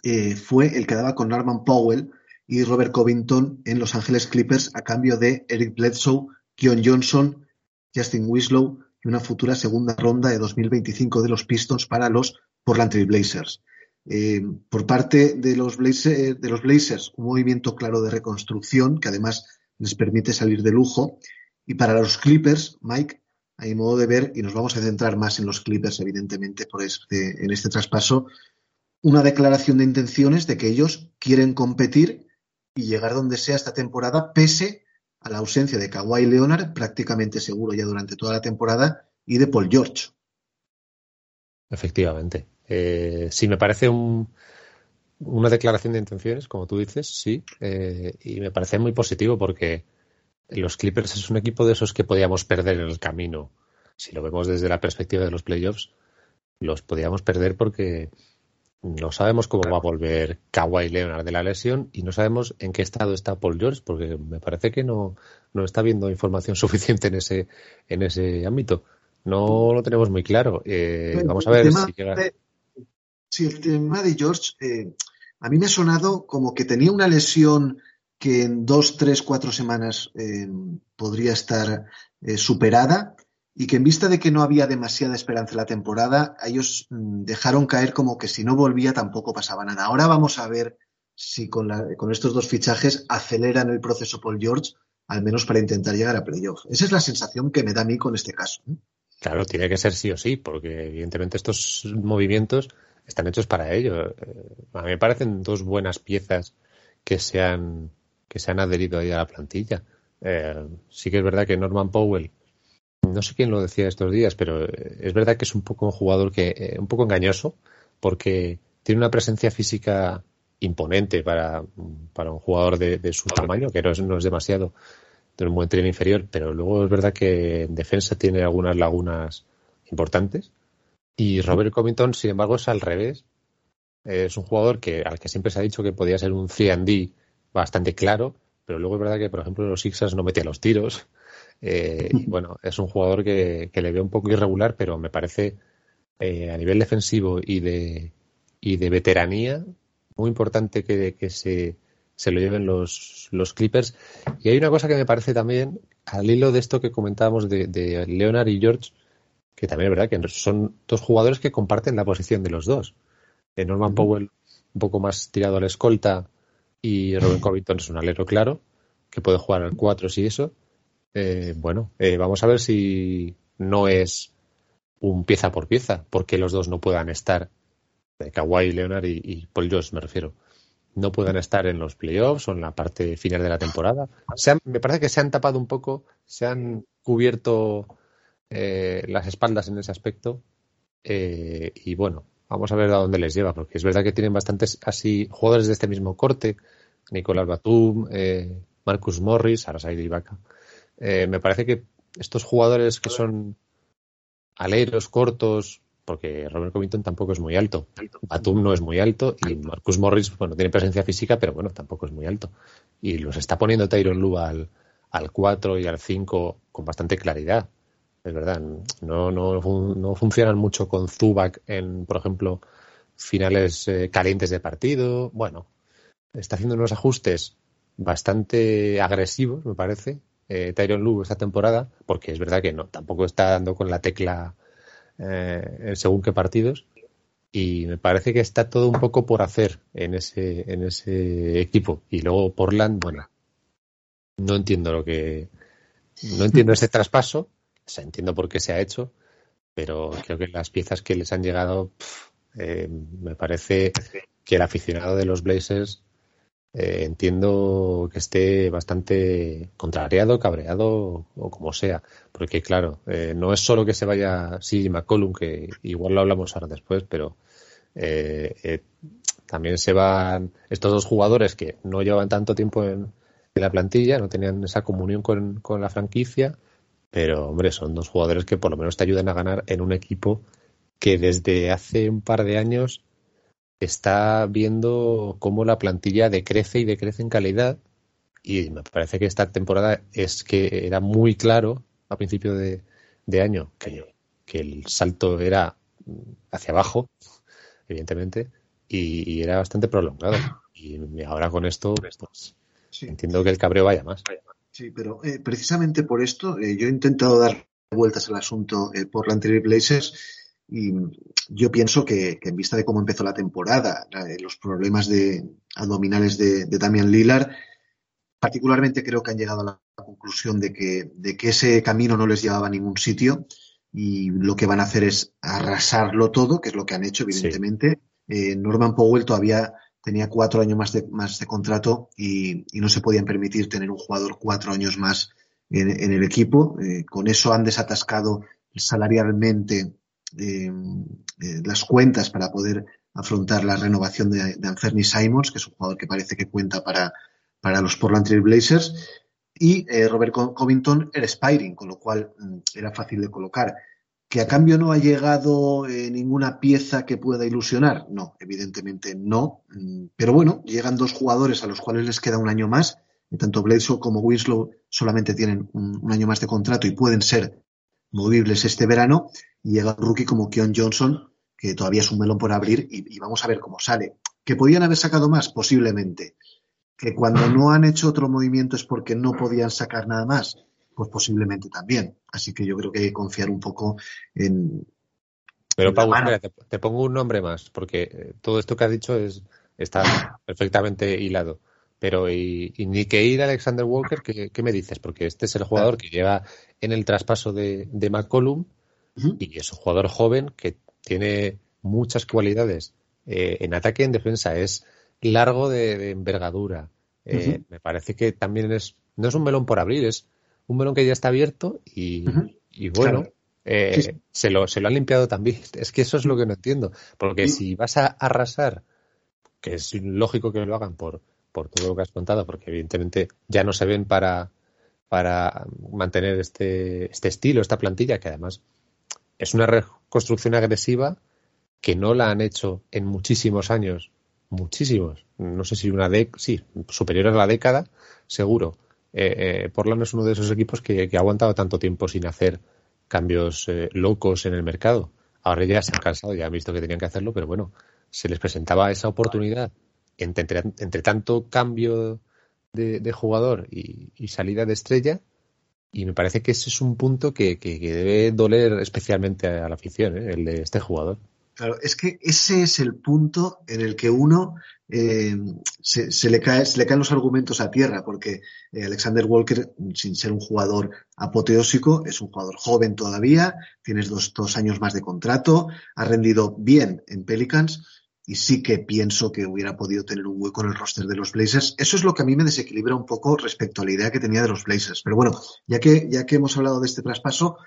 eh, fue el que daba con Norman Powell y Robert Covington en Los Ángeles Clippers a cambio de Eric Bledsoe, Keon Johnson, Justin Winslow y una futura segunda ronda de 2025 de los Pistons para los Portland Trail Blazers. Eh, por parte de los, Blazers, de los Blazers, un movimiento claro de reconstrucción que además les permite salir de lujo. Y para los Clippers, Mike, hay modo de ver, y nos vamos a centrar más en los Clippers, evidentemente, por este, en este traspaso, una declaración de intenciones de que ellos quieren competir y llegar donde sea esta temporada, pese a la ausencia de Kawhi Leonard, prácticamente seguro ya durante toda la temporada, y de Paul George. Efectivamente. Eh, sí, me parece un, una declaración de intenciones, como tú dices, sí, eh, y me parece muy positivo porque los Clippers es un equipo de esos que podíamos perder en el camino. Si lo vemos desde la perspectiva de los playoffs, los podíamos perder porque no sabemos cómo va a volver Kawhi Leonard de la lesión y no sabemos en qué estado está Paul George, porque me parece que no, no está viendo información (laughs) suficiente en ese, en ese ámbito. No lo tenemos muy claro. Eh, vamos a ver si llega. De, sí, el tema de George, eh, a mí me ha sonado como que tenía una lesión que en dos, tres, cuatro semanas eh, podría estar superada y que en vista de que no había demasiada esperanza en la temporada, ellos mm, dejaron caer como que si no volvía tampoco pasaba nada. Ahora vamos a ver si con, la, con estos dos fichajes aceleran el proceso Paul George, al menos para intentar llegar a playoff. Esa es la sensación que me da a mí con este caso. ¿eh? Claro, tiene que ser sí o sí, porque evidentemente estos movimientos están hechos para ello. Eh, a mí me parecen dos buenas piezas que se han, que se han adherido ahí a la plantilla. Eh, sí que es verdad que Norman Powell no sé quién lo decía estos días, pero eh, es verdad que es un poco un jugador que eh, un poco engañoso porque tiene una presencia física imponente para, para un jugador de, de su tamaño, que no es, no es demasiado de un buen tren inferior, pero luego es verdad que en defensa tiene algunas lagunas importantes. Y Robert Covington, sin embargo, es al revés. Es un jugador que al que siempre se ha dicho que podía ser un 3D bastante claro, pero luego es verdad que, por ejemplo, los Sixers no metían los tiros. Eh, y (laughs) bueno, es un jugador que, que, le veo un poco irregular, pero me parece eh, a nivel defensivo y de, y de veteranía muy importante que, que se, se, lo lleven los, los, Clippers. Y hay una cosa que me parece también, al hilo de esto que comentábamos de, de Leonard y George, que también es verdad que son dos jugadores que comparten la posición de los dos. Eh, Norman Powell un poco más tirado a la escolta y Robin (laughs) Covington es un alero claro, que puede jugar al 4 si eso eh, bueno, eh, vamos a ver si no es un pieza por pieza, porque los dos no puedan estar, eh, Kawhi Leonard y, Paul George me refiero, no puedan estar en los playoffs o en la parte final de la temporada. Se han, me parece que se han tapado un poco, se han cubierto eh, las espaldas en ese aspecto eh, y bueno, vamos a ver a dónde les lleva, porque es verdad que tienen bastantes así jugadores de este mismo corte, Nicolás Batum, eh, Marcus Morris, Arasai Ibaka. Eh, me parece que estos jugadores que son aleros, cortos, porque Robert Covington tampoco es muy alto, Batum no es muy alto y Marcus Morris, bueno, tiene presencia física, pero bueno, tampoco es muy alto. Y los está poniendo Tyron Lue al, al 4 y al 5 con bastante claridad. Es verdad, no, no, no funcionan mucho con Zubac en, por ejemplo, finales eh, calientes de partido. Bueno, está haciendo unos ajustes bastante agresivos, me parece, eh, Tyron Lue esta temporada, porque es verdad que no, tampoco está dando con la tecla eh, según qué partidos. Y me parece que está todo un poco por hacer en ese, en ese equipo. Y luego Portland, bueno, no entiendo lo que. No entiendo ese traspaso. O sea, entiendo por qué se ha hecho, pero creo que las piezas que les han llegado, eh, me parece que el aficionado de los Blazers eh, entiendo que esté bastante contrariado, cabreado o como sea. Porque, claro, eh, no es solo que se vaya sí McCollum, que igual lo hablamos ahora después, pero eh, también se van estos dos jugadores que no llevan tanto tiempo en, la plantilla, no tenían esa comunión con, con la franquicia, pero, hombre, son dos jugadores que por lo menos te ayudan a ganar en un equipo que desde hace un par de años está viendo cómo la plantilla decrece y decrece en calidad. Y me parece que esta temporada es que era muy claro a principio de, año que, el salto era hacia abajo, evidentemente, y, era bastante prolongado. Y ahora con esto, pues, entiendo que el cabreo vaya más. Sí, pero eh, precisamente por esto eh, yo he intentado dar vueltas al asunto eh, por la anterior Blazers y yo pienso que, en vista de cómo empezó la temporada, los problemas de abdominales de, de Damian Lillard, particularmente creo que han llegado a la conclusión de que, de que ese camino no les llevaba a ningún sitio y lo que van a hacer es arrasarlo todo, que es lo que han hecho, evidentemente. Eh, Norman Powell todavía tenía cuatro años más de, más de contrato y, no se podían permitir tener un jugador cuatro años más en, el equipo. Eh, con eso han desatascado salarialmente eh, las cuentas para poder afrontar la renovación de, de Anthony Simons, que es un jugador que parece que cuenta para, para los Portland Trail Blazers. Y eh, Robert Covington era Spiring, con lo cual mm, era fácil de colocar. ¿Que a cambio no ha llegado eh, ninguna pieza que pueda ilusionar? No, evidentemente no. Mm, pero bueno, llegan dos jugadores a los cuales les queda un año más. Y tanto Bledsoe como Winslow solamente tienen un, año más de contrato y pueden ser movibles este verano y llega un rookie como Keon Johnson, que todavía es un melón por abrir y, vamos a ver cómo sale. ¿Que podían haber sacado más? Posiblemente. ¿Que cuando no han hecho otro movimiento es porque no podían sacar nada más? Pues posiblemente también. Así que yo creo que hay que confiar un poco en. Pero, Pau, te, pongo un nombre más, porque eh, todo esto que has dicho es, está perfectamente hilado. Pero, y, ni que ir Alexander Walker, ¿qué, me dices? Porque este es el jugador que lleva en el traspaso de, de McCollum y es un jugador joven que tiene muchas cualidades eh, en ataque y en defensa. Es largo de, envergadura. Eh, me parece que también es, no es un melón por abrir, es un melón que ya está abierto y, bueno, eh, se, lo, se lo han limpiado también. (laughs) Es que eso es lo que no entiendo. Porque si vas a arrasar, que es lógico que lo hagan por, por todo lo que has contado, porque evidentemente ya no se ven para, para mantener este, este estilo, esta plantilla, que además es una reconstrucción agresiva que no la han hecho en muchísimos años, muchísimos, no sé si una década, sí, superior a la década, seguro. Eh, eh, Portland es uno de esos equipos que, ha aguantado tanto tiempo sin hacer cambios eh, locos en el mercado. Ahora ya se han cansado, ya han visto que tenían que hacerlo, pero bueno, se les presentaba esa oportunidad entre, entre tanto cambio de, jugador y salida de estrella y me parece que ese es un punto que, debe doler especialmente a la afición, ¿eh? el de este jugador. Claro, es que ese es el punto en el que uno eh, se, le cae, se le caen los argumentos a tierra, porque eh, Alexander Walker, sin ser un jugador apoteósico, es un jugador joven todavía, tienes dos, dos años más de contrato, ha rendido bien en Pelicans, y sí que pienso que hubiera podido tener un hueco en el roster de los Blazers. Eso es lo que a mí me desequilibra un poco respecto a la idea que tenía de los Blazers. Pero bueno, ya que, ya que hemos hablado de este traspaso,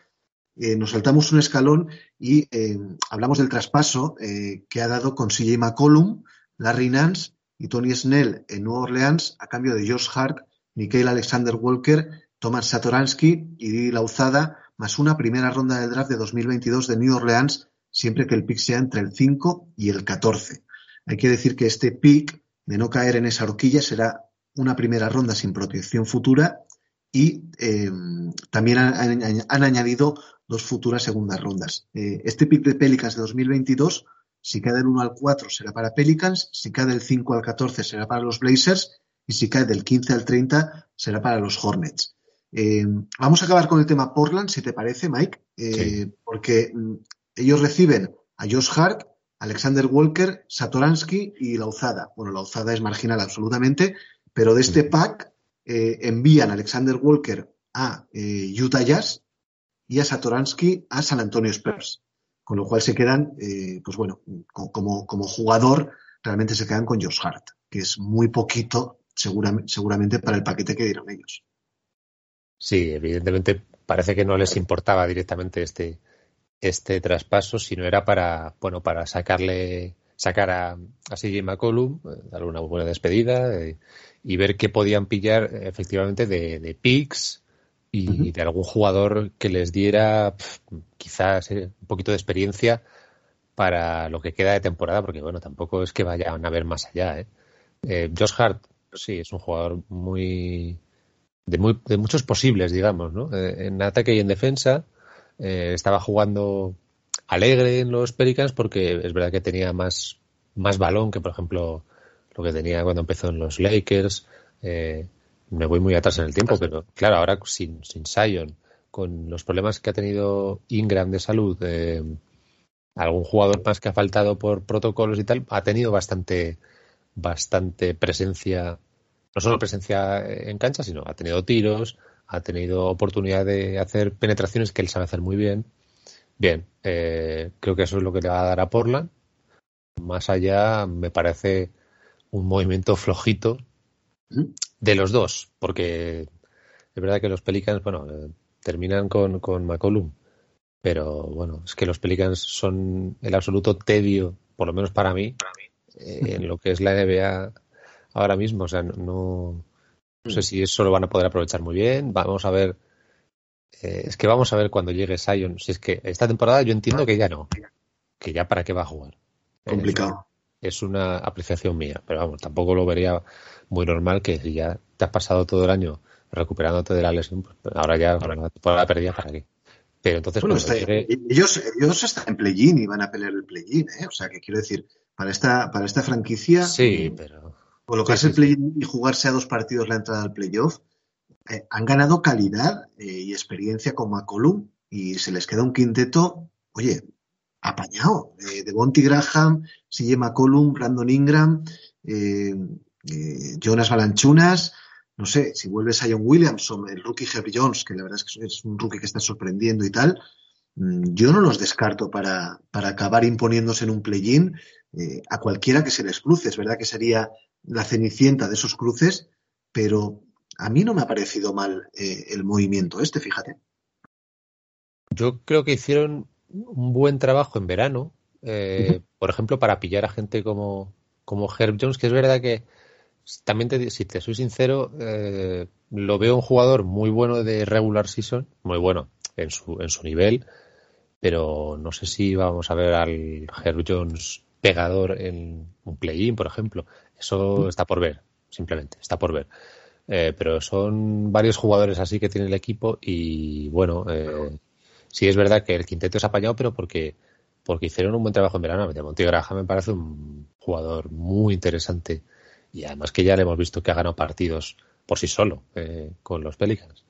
eh, nos saltamos un escalón y eh, hablamos del traspaso eh, que ha dado con CJ McCollum, Larry Nance y Tony Snell en Nueva Orleans a cambio de Josh Hart, Mikael Alexander Walker, Thomas Satoransky y Lauzada, más una primera ronda de draft de 2022 de New Orleans siempre que el pick sea entre el 5 y el 14. Hay que decir que este pick, de no caer en esa horquilla, será una primera ronda sin protección futura y eh, también han, añadido dos futuras segundas rondas. Eh, este pick de Pelicans de 2022, si cae del 1 al 4 será para Pelicans, si cae del 5 al 14 será para los Blazers y si cae del 15 al 30 será para los Hornets. Eh, vamos a acabar con el tema Portland, si te parece, Mike, porque mm, ellos reciben a Josh Hart, Alexander Walker, Satoransky y Lauzada. Bueno, Lauzada es marginal absolutamente, pero de este pack eh, envían a Alexander Walker a eh, Utah Jazz y a Satoransky a San Antonio Spurs. Con lo cual se quedan, eh, pues bueno, como, como jugador, realmente se quedan con Josh Hart. que es muy poquito seguramente para el paquete que dieron ellos. Sí, evidentemente parece que no les importaba directamente este, este traspaso, sino era para, bueno, para sacarle, sacar a, a CJ McCollum, eh, darle una buena despedida eh, y ver qué podían pillar efectivamente de, de picks y de algún jugador que les diera quizás eh, un poquito de experiencia para lo que queda de temporada, porque bueno, tampoco es que vayan a ver más allá. ¿eh? Josh Hart, sí, es un jugador muy de, muy, de muchos posibles, digamos, ¿no? en ataque y en defensa eh, estaba jugando alegre en los Pelicans porque es verdad que tenía más, más balón que, por ejemplo, lo que tenía cuando empezó en los Lakers. Eh, me voy muy atrás en el tiempo, pero claro, ahora sin, sin Sion, con los problemas que ha tenido Ingram de salud, eh, algún jugador más que ha faltado por protocolos y tal, ha tenido bastante, bastante presencia, no solo presencia en cancha, sino ha tenido tiros, ha tenido oportunidad de hacer penetraciones que él sabe hacer muy bien. Bien, eh, creo que eso es lo que le va a dar a Portland. Más allá, me parece un movimiento flojito de los dos, porque es verdad que los Pelicans, bueno, eh, terminan con, con McCollum, pero bueno, es que los Pelicans son el absoluto tedio, por lo menos para mí, eh, en lo que es la NBA ahora mismo. O sea, no, no sé si eso lo van a poder aprovechar muy bien. Vamos a ver. Eh, es que vamos a ver cuando llegue Sion. Si es que esta temporada yo entiendo que ya no. Que ya para qué va a jugar. Complicado. Es una apreciación mía, pero vamos, tampoco lo vería muy normal que si ya te has pasado todo el año recuperándote de la lesión, ahora ya por la perdida para qué. Pero entonces bueno, ellos, ellos están en play-in y van a pelear el play-in, ¿eh? O sea que quiero decir, para esta, para esta franquicia. Sí, pero colocarse el play y jugarse a dos partidos la entrada al playoff, eh, han ganado calidad eh, y experiencia con McCollum y se les queda un quinteto, oye, apañado. Eh, de Bonty Graham, CJ McCollum, Brandon Ingram, Jonas Balanchunas, no sé, si vuelves a John Williamson, el rookie Jeff Jones, que la verdad es que es un rookie que está sorprendiendo y tal, mm, yo no los descarto para, para acabar imponiéndose en un play-in a cualquiera que se les cruce. Es verdad que sería la cenicienta de esos cruces, pero a mí no me ha parecido mal eh, el movimiento este, fíjate. Yo creo que hicieron un buen trabajo en verano, eh, por ejemplo, para pillar a gente como, como Herb Jones, que es verdad que también, te, si te soy sincero, eh, lo veo un jugador muy bueno de regular season, muy bueno en su, en su nivel, pero no sé si vamos a ver al Herb Jones pegador en un play-in, por ejemplo. Eso está por ver, simplemente, está por ver. Eh, pero son varios jugadores así que tiene el equipo y bueno, eh, sí es verdad que el quinteto es apañado, pero porque, porque hicieron un buen trabajo en verano. Monty Graham me parece un jugador muy interesante y además que ya le hemos visto que ha ganado partidos por sí solo eh, con los Pelicans.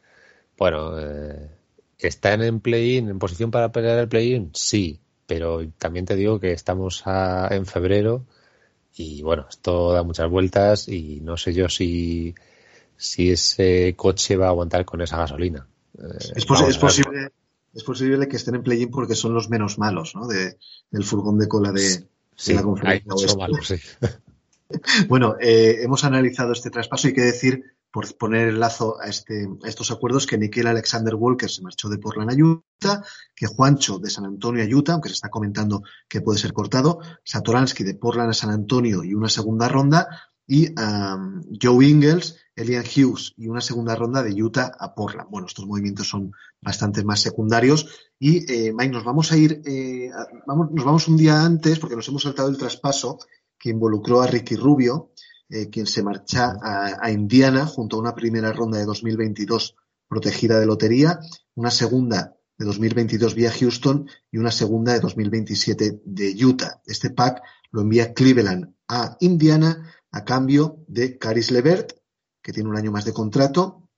Bueno, eh, ¿están en play-in, en posición para pelear el play-in? Sí, pero también te digo que estamos en febrero y bueno, esto da muchas vueltas y no sé yo si, si ese coche va a aguantar con esa gasolina. Eh, es, posible, es posible que estén en play-in porque son los menos malos, ¿no? De, del furgón de cola de, la conferencia. (laughs) bueno, eh, hemos analizado este traspaso y hay que decir por poner el lazo a, este, estos acuerdos que Nikhil Alexander Walker se marchó de Portland a Utah, que Juancho de San Antonio a Utah, aunque se está comentando que puede ser cortado, Satoransky de Portland a San Antonio y una segunda ronda, y um, Joe Ingles, Elian Hughes y una segunda ronda de Utah a Portland. Bueno, estos movimientos son bastante más secundarios y eh, Mike, nos vamos a ir, eh, nos vamos un día antes porque nos hemos saltado el traspaso que involucró a Ricky Rubio, eh, quien se marcha a, Indiana junto a una primera ronda de 2022 protegida de lotería, una segunda de 2022 vía Houston y una segunda de 2027 de Utah. Este pack lo envía Cleveland a Indiana a cambio de Caris Levert, que tiene un año más de contrato,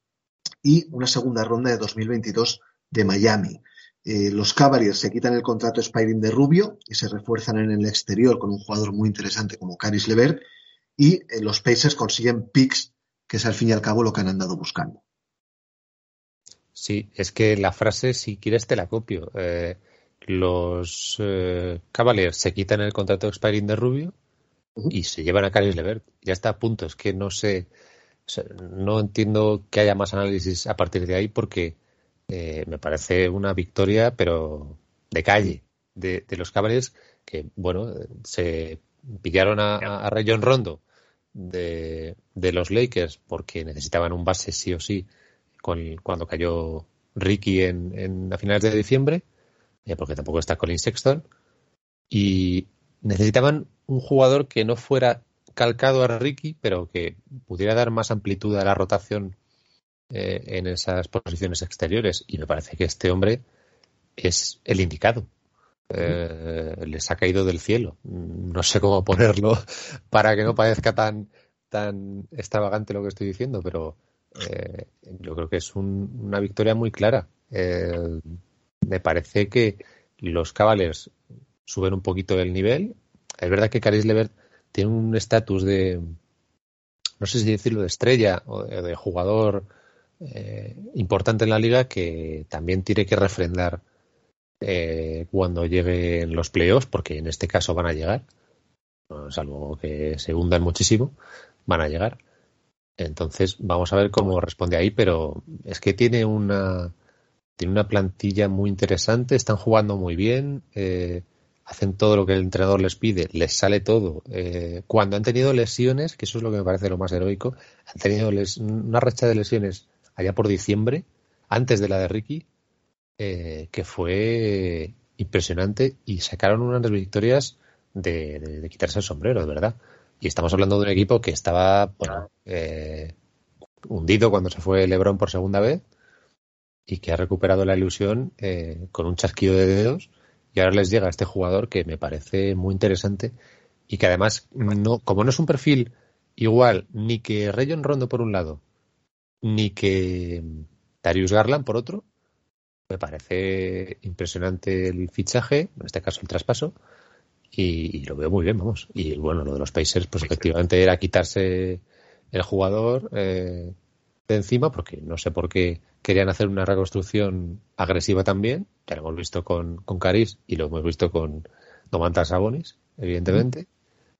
y una segunda ronda de 2022 de Miami. Eh, los Cavaliers se quitan el contrato Spiring de Rubio y se refuerzan en el exterior con un jugador muy interesante como Caris Levert y eh, los Pacers consiguen picks, que es al fin y al cabo lo que han andado buscando. Sí, es que la frase, si quieres, te la copio. Eh, los eh, Cavaliers se quitan el contrato expiring de Rubio y se llevan a Caris Levert. Ya está a punto. Es que no sé, no entiendo que haya más análisis a partir de ahí porque eh, me parece una victoria, pero de calle, de, los Cavaliers que, bueno, se pillaron a, a Rayon Rondo de, los Lakers porque necesitaban un base sí o sí cuando cayó Ricky en, en a finales de diciembre, eh, porque tampoco está Colin Sexton, y necesitaban un jugador que no fuera calcado a Ricky, pero que pudiera dar más amplitud a la rotación eh, en esas posiciones exteriores. Y me parece que este hombre es el indicado. Eh, les ha caído del cielo. No sé cómo ponerlo (laughs) para que no parezca tan, tan extravagante lo que estoy diciendo, pero eh, yo creo que es una victoria muy clara. Eh, me parece que los Cavaliers suben un poquito el nivel. Es verdad que Caris Levert tiene un estatus de, no sé si decirlo, de estrella o de, jugador importante en la liga que también tiene que refrendar eh, cuando lleguen los playoffs, porque en este caso van a llegar, salvo que se hundan muchísimo, van a llegar. Entonces vamos a ver cómo responde ahí, pero es que tiene una tiene una plantilla muy interesante, están jugando muy bien, eh, hacen todo lo que el entrenador les pide, les sale todo. Eh, cuando han tenido lesiones, que eso es lo que me parece lo más heroico, han tenido una racha de lesiones allá por diciembre, antes de la de Ricky, eh, que fue impresionante y sacaron unas victorias de, quitarse el sombrero, de verdad. Y estamos hablando de un equipo que estaba eh, hundido cuando se fue Lebron por segunda vez y que ha recuperado la ilusión eh, con un chasquido de dedos y ahora les llega este jugador que me parece muy interesante y que además no como no es un perfil igual ni que Rayon Rondo por un lado ni que Darius Garland por otro me parece impresionante el fichaje, en este caso el traspaso, y, lo veo muy bien, vamos. Y bueno, lo de los Pacers, pues efectivamente era quitarse el jugador eh, de encima, porque no sé por qué querían hacer una reconstrucción agresiva también. Ya lo hemos visto con, con Caris y lo hemos visto con Domantas Sabonis, evidentemente.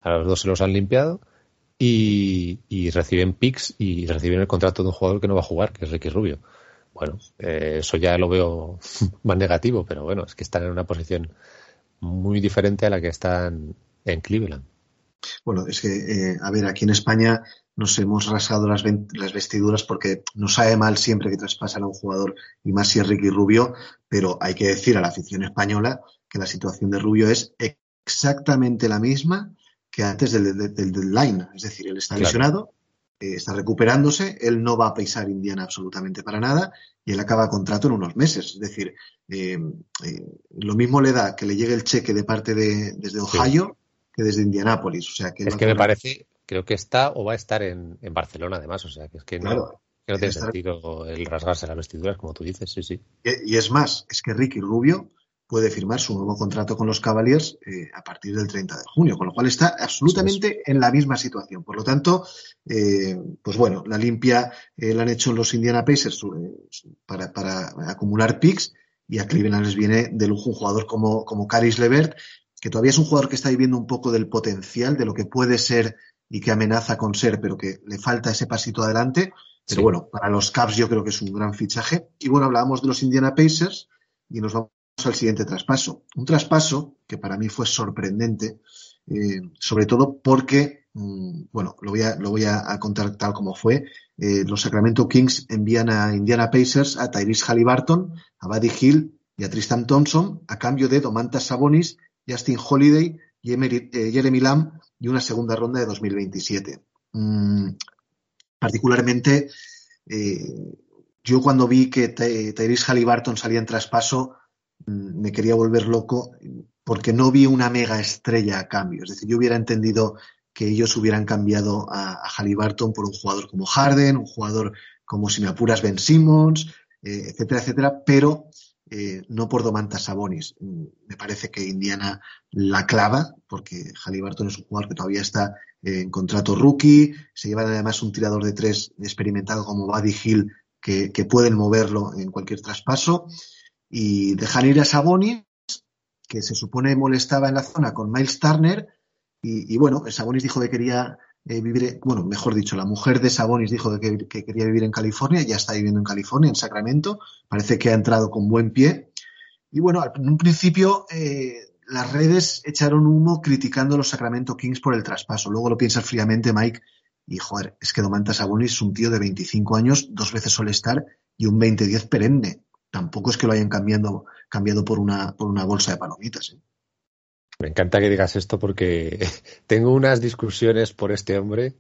A los dos se los han limpiado. Y, y, reciben picks y reciben el contrato de un jugador que no va a jugar, que es Ricky Rubio bueno, eh, eso ya lo veo (laughs) más negativo, pero bueno, es que están en una posición muy diferente a la que están en Cleveland. Bueno, es que, eh, a ver, aquí en España nos hemos rasgado las, vestiduras porque nos sabe mal siempre que traspasan a un jugador, y más si es Ricky Rubio, pero hay que decir a la afición española que la situación de Rubio es exactamente la misma que antes del, deadline. Es decir, él está lesionado, eh, está recuperándose, él no va a pisar Indiana absolutamente para nada y él acaba contrato en unos meses. Es decir, eh, eh, lo mismo le da que le llegue el cheque de parte de desde Ohio que desde Indianápolis. O sea, que es que me parece, creo que está o va a estar en, Barcelona además. O sea, que es que no, tiene sentido el rasgarse las vestiduras, como tú dices, sí, sí. Y, y es más, es que Ricky Rubio puede firmar su nuevo contrato con los Cavaliers eh, a partir del 30 de junio, con lo cual está absolutamente en la misma situación. Por lo tanto, eh, pues bueno, la limpia eh, la han hecho los Indiana Pacers para, acumular picks y a Cleveland les viene de lujo un jugador como, como Caris Levert, que todavía es un jugador que está viviendo un poco del potencial, de lo que puede ser y que amenaza con ser, pero que le falta ese pasito adelante. Pero bueno, para los Cavs yo creo que es un gran fichaje. Y bueno, hablábamos de los Indiana Pacers y nos vamos al siguiente traspaso. Un traspaso que para mí fue sorprendente, eh, sobre todo porque, mm, bueno, lo voy a, lo voy a, contar tal como fue. Eh, los Sacramento Kings envían a Indiana Pacers a Tyrese Halliburton, a Buddy Hill y a Tristan Thompson a cambio de Domantas Sabonis, Justin Holiday, eh, Jeremy Lamb y una segunda ronda de 2027. Mm, particularmente, yo cuando vi que Tyrese Halliburton salía en traspaso, me quería volver loco porque no vi una mega estrella a cambio. Es decir, yo hubiera entendido que ellos hubieran cambiado a, a Halliburton por un jugador como Harden, un jugador como si me apuras Ben Simmons, eh, etcétera, etcétera, pero eh, no por Domantas Sabonis. Mm, me parece que Indiana la clava, porque Halliburton es un jugador que todavía está en contrato rookie, se lleva además un tirador de tres experimentado como Buddy Hill que pueden moverlo en cualquier traspaso y dejar ir a Sabonis, que se supone molestaba en la zona con Miles Turner, Y, bueno, Sabonis dijo que quería eh, vivir, bueno, mejor dicho, la mujer de Sabonis dijo que, quería vivir en California, ya está viviendo en California, en Sacramento, parece que ha entrado con buen pie. Y bueno, en un principio eh, las redes echaron humo criticando a los Sacramento Kings por el traspaso. Luego lo piensas fríamente, Mike, y joder, es que Domantas Sabonis es un tío de 25 años, dos veces All-Star y un 20-10 perenne. Tampoco es que lo hayan cambiado, cambiado por, una, por una bolsa de palomitas. ¿eh? Me encanta que digas esto porque (laughs) tengo unas discusiones por este hombre.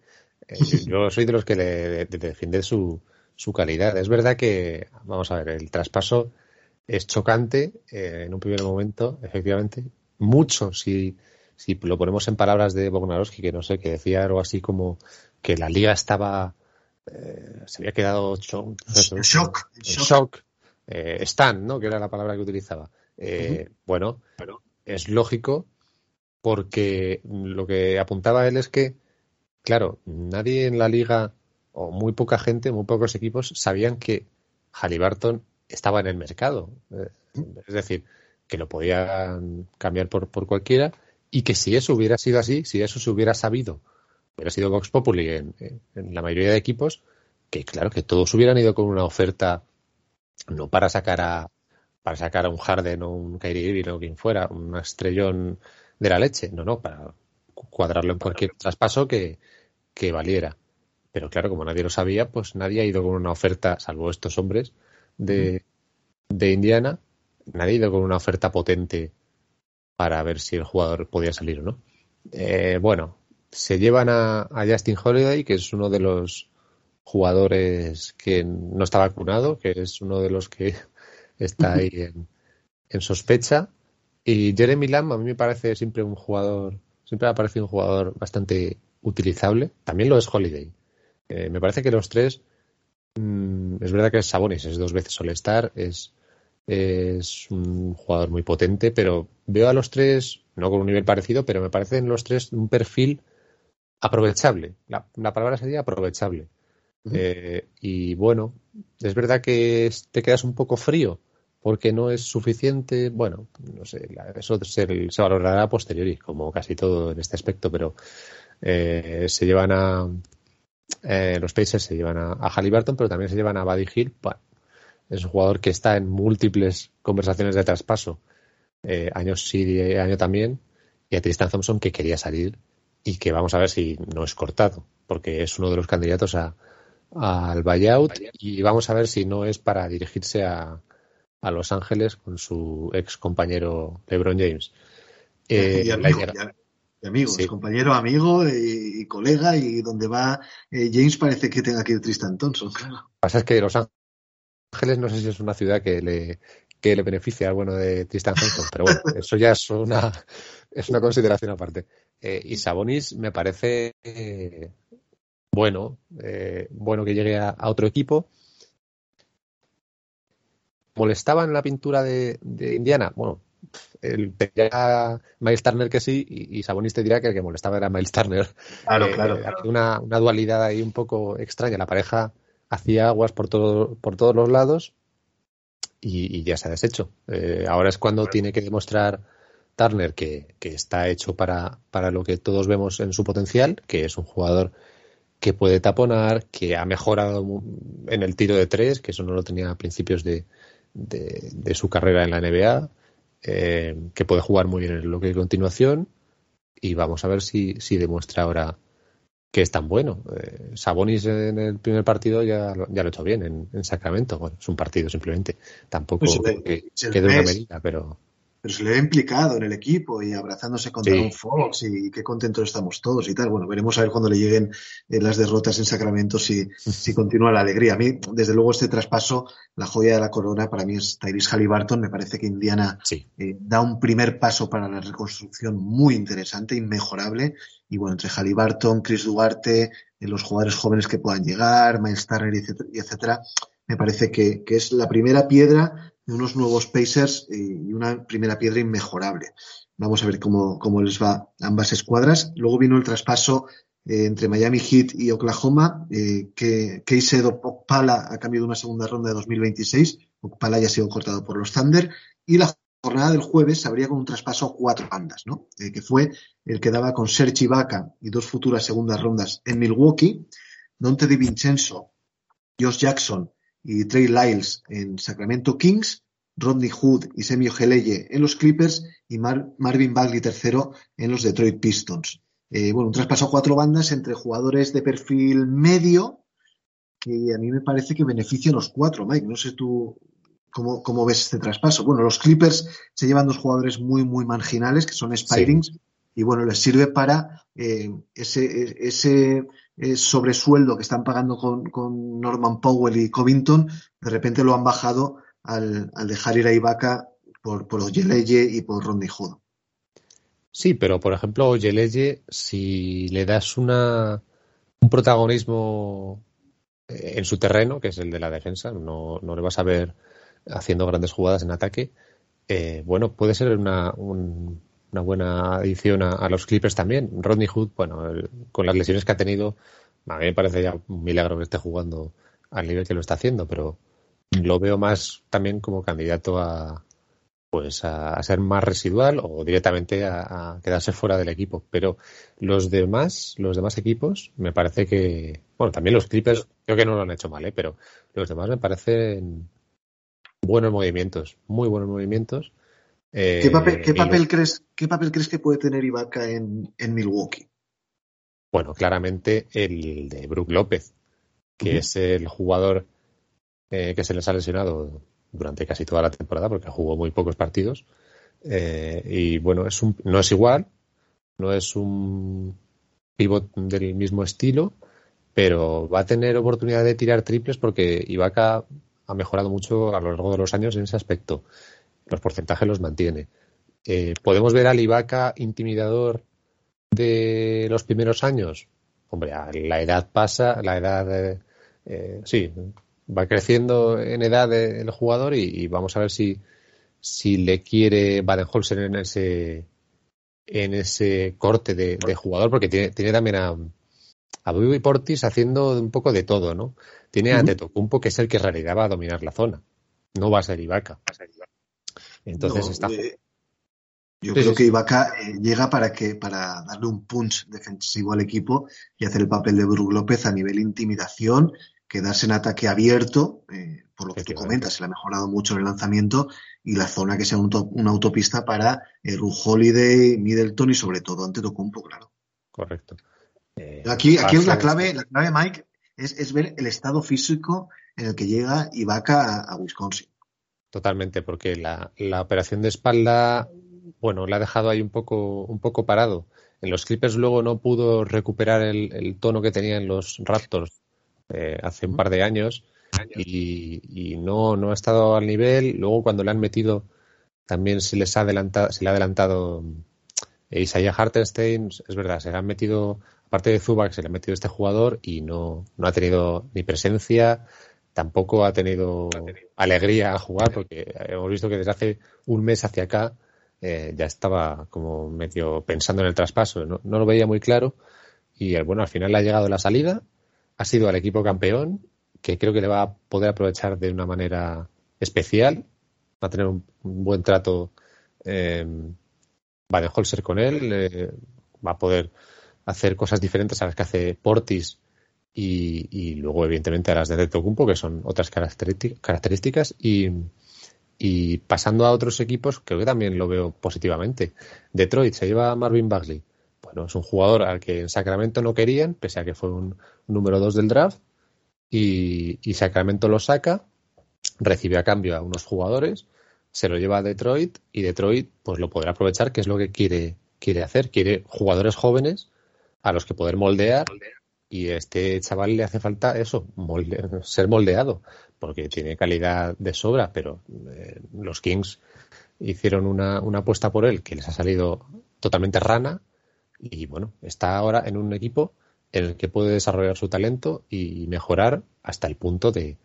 Eh, (laughs) yo soy de los que le defiende su, su calidad. Es verdad que, vamos a ver, el traspaso es chocante eh, en un primer momento, efectivamente. Mucho si, si lo ponemos en palabras de Bognarowski, que no sé, que decía algo así como que la liga estaba. Eh, se había quedado shock. shock. shock. Stan, ¿no? Que era la palabra que utilizaba. Bueno, pero es lógico porque lo que apuntaba él es que, claro, nadie en la liga o muy poca gente, muy pocos equipos sabían que Halliburton estaba en el mercado. Eh, es decir, que lo podían cambiar por, por cualquiera y que si eso hubiera sido así, si eso se hubiera sabido, hubiera sido Vox Populi en, en la mayoría de equipos, que claro, que todos hubieran ido con una oferta no para sacar a para sacar a un Harden o un Kyrie Irving o quien fuera, un estrellón de la leche. No, no, para cuadrarlo en cualquier traspaso que, que valiera. Pero claro, como nadie lo sabía, pues nadie ha ido con una oferta, salvo estos hombres de, de Indiana, nadie ha ido con una oferta potente para ver si el jugador podía salir o no. Eh, bueno, se llevan a, a, Justin Holiday, que es uno de los jugadores que no está vacunado, que es uno de los que (laughs) está ahí en, sospecha. Y Jeremy Lamb a mí me parece siempre un jugador, siempre ha parecido un jugador bastante utilizable. También lo es Holiday. Eh, me parece que los tres, mm, es verdad que es Sabonis, es dos veces All-Star, es, es un jugador muy potente, pero veo a los tres, no con un nivel parecido, pero me parecen los tres un perfil aprovechable. La, la palabra sería aprovechable. Eh, y bueno, es verdad que te quedas un poco frío porque no es suficiente. Bueno, no sé, eso se, valorará a posteriori, como casi todo en este aspecto, pero eh, se llevan a. Eh, los Pacers se llevan a, Halliburton, pero también se llevan a Buddy Hill. es un jugador que está en múltiples conversaciones de traspaso, eh, años sí, año también, y a Tristan Thompson que quería salir y que vamos a ver si no es cortado, porque es uno de los candidatos a, al buyout y vamos a ver si no es para dirigirse a, a Los Ángeles con su ex compañero LeBron James. Eh, y, amigo, compañero, amigo y, colega, y donde va eh, James parece que tenga que ir Tristan Thompson, claro. Lo que pasa es que Los Ángeles no sé si es una ciudad que le, que le beneficia al bueno de Tristan Thompson, pero bueno, (laughs) eso ya es una, es una consideración aparte. Eh, y Sabonis me parece bueno, bueno que llegue a otro equipo molestaba en la pintura de, Indiana. Bueno, el dirá Miles Turner que sí y, Sabonis te dirá que el que molestaba era Miles Turner. Claro, eh, claro. Una, dualidad ahí un poco extraña. La pareja hacía aguas por, todo, por todos los lados y, ya se ha deshecho. Eh, ahora es cuando tiene que demostrar Turner que, que está hecho para, para lo que todos vemos en su potencial, que es un jugador que puede taponar, que ha mejorado en el tiro de tres, que eso no lo tenía a principios de, de, su carrera en la NBA, eh, que puede jugar muy bien en lo que de continuación y vamos a ver si, si demuestra ahora que es tan bueno. Eh, Sabonis en el primer partido ya, ya lo ha hecho bien en, Sacramento. Bueno, es un partido simplemente. Tampoco pues que, una medida, pero pero se le ha implicado en el equipo y abrazándose con sí. Fox y qué contentos estamos todos y tal. Bueno, veremos a ver cuando le lleguen eh, las derrotas en Sacramento si, (laughs) si continúa la alegría. A mí, desde luego, este traspaso, la joya de la corona para mí es Tyrese Halliburton. Me parece que Indiana eh, da un primer paso para la reconstrucción muy interesante, inmejorable. Y bueno, entre Halliburton, Chris Duarte, eh, los jugadores jóvenes que puedan llegar, Miles Turner, etcétera, etcétera me parece que, que es la primera piedra unos nuevos Pacers y una primera piedra inmejorable. Vamos a ver cómo, cómo les va ambas escuadras. Luego vino el traspaso eh, entre Miami Heat y Oklahoma, eh, que Keisedo Okpala a cambio de una segunda ronda de 2026. Okpala ya ha sido cortado por los Thunder. Y la jornada del jueves se abría con un traspaso a cuatro bandas, ¿no? Eh, que fue el que daba con Sergi Vaca y dos futuras segundas rondas en Milwaukee, Dante Di Vincenzo, Josh Jackson y Trey Lyles en Sacramento Kings, Rodney Hood y Semio Geleye en los Clippers y Marvin Bagley tercero en los Detroit Pistons. Eh, bueno, un traspaso a cuatro bandas entre jugadores de perfil medio que a mí me parece que beneficia a los cuatro, Mike. No sé tú cómo, ves este traspaso. Bueno, los Clippers se llevan dos jugadores muy, muy marginales, que son Spirings, y bueno, les sirve para eh, ese, ese eh, sobresueldo que están pagando con, Norman Powell y Covington, de repente lo han bajado al, dejar ir a Ibaka por, por Oyeleye y por Rodney Hood. Sí, pero por ejemplo, Oyeleye, si le das una, un protagonismo eh, en su terreno, que es el de la defensa, no, no le vas a ver haciendo grandes jugadas en ataque, eh, bueno, puede ser una, una buena adición a, los Clippers también. Rodney Hood, bueno, con las lesiones que ha tenido, a mí me parece ya un milagro que esté jugando al nivel que lo está haciendo, pero lo veo más también como candidato a pues a, ser más residual o directamente a, quedarse fuera del equipo. Pero los demás, los demás equipos, me parece que, bueno, también los Clippers, creo que no lo han hecho mal, ¿eh? pero los demás me parecen buenos movimientos, muy buenos movimientos. ¿Qué, eh, papel, crees, ¿Qué papel crees que puede tener Ibaka en, Milwaukee? Bueno, claramente el de Brook López, que es el jugador eh, que se les ha lesionado durante casi toda la temporada, porque jugó muy pocos partidos. Eh, y bueno, es un, no es igual, no es un pivot del mismo estilo, pero va a tener oportunidad de tirar triples porque Ibaka ha mejorado mucho a lo largo de los años en ese aspecto. Los porcentajes los mantiene. Eh, ¿Podemos ver al Ibaka intimidador de los primeros años? Hombre, la edad pasa, la edad, eh, eh, sí, va creciendo en edad el jugador y, vamos a ver si, si le quiere Baden-Holzer en ese, en ese corte de, jugador, porque tiene, tiene también a, a y Portis haciendo un poco de todo, ¿no? Tiene a Tetocumpo, que es el que en realidad va a dominar la zona. No va a ser Ibaka. Entonces está. Eh, yo creo que Ibaka eh, llega para que para darle un punch defensivo al equipo y hacer el papel de Brook López a nivel intimidación, quedarse en ataque abierto, eh, por lo que tú comentas, se le ha mejorado mucho el lanzamiento y la zona que sea una autopista para Ru Holiday, Middleton y sobre todo ante Tocumpo, claro. Correcto. aquí, aquí es la clave, la clave, Mike, es, ver el estado físico en el que llega Ibaka a, Wisconsin. Totalmente, porque la, operación de espalda, bueno, la ha dejado ahí un poco, un poco parado. En los Clippers luego no pudo recuperar el, tono que tenía en los Raptors eh, hace un par de años y, no, no ha estado al nivel. Luego cuando le han metido también se les ha adelantado, se le ha adelantado eh, Isaiah Hartenstein, es verdad, se le han metido aparte de Zubac se le ha metido este jugador y no, no ha tenido ni presencia, tampoco ha tenido alegría a jugar, porque hemos visto que desde hace un mes hacia acá eh, ya estaba como medio pensando en el traspaso, no, lo veía muy claro. Y eh, bueno, al final le ha llegado la salida, ha sido al equipo campeón, que creo que le va a poder aprovechar de una manera especial, va a tener un, buen trato eh, Holzer con él, eh, va a poder hacer cosas diferentes a las que hace Portis y, luego, evidentemente, a las de Tocumpo, que son otras características. Y, pasando a otros equipos, creo que también lo veo positivamente. Detroit se lleva a Marvin Bagley. Bueno, es un jugador al que en Sacramento no querían, pese a que fue un, número 2 del draft. Y, Sacramento lo saca, recibe a cambio a unos jugadores, se lo lleva a Detroit y Detroit pues lo podrá aprovechar, que es lo que quiere, quiere hacer. Quiere jugadores jóvenes a los que poder moldear y a este chaval le hace falta eso, ser moldeado, porque tiene calidad de sobra, pero eh, los Kings hicieron una, una apuesta por él que les ha salido totalmente rana y bueno, está ahora en un equipo en el que puede desarrollar su talento y mejorar hasta el punto de,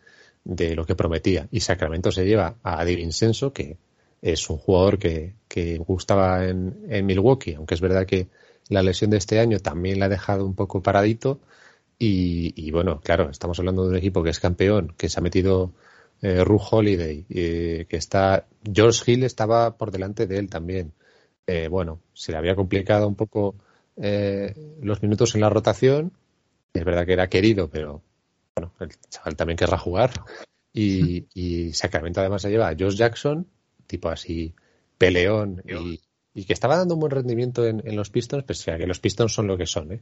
de lo que prometía. Y Sacramento se lleva a Di Vincenzo, que es un jugador que, que gustaba en, en Milwaukee, aunque es verdad que la lesión de este año también la ha dejado un poco paradito. Y, bueno, claro, estamos hablando de un equipo que es campeón, que se ha metido eh, Ru Holiday, que está, George Hill estaba por delante de él también. bueno, se le había complicado un poco los minutos en la rotación. Es verdad que era querido, pero bueno, el chaval también querrá jugar. Y, (laughs) y Sacramento además se lleva a Josh Jackson, tipo así peleón y, que estaba dando un buen rendimiento en, los Pistons, pese a que los Pistons son lo que son, ¿eh?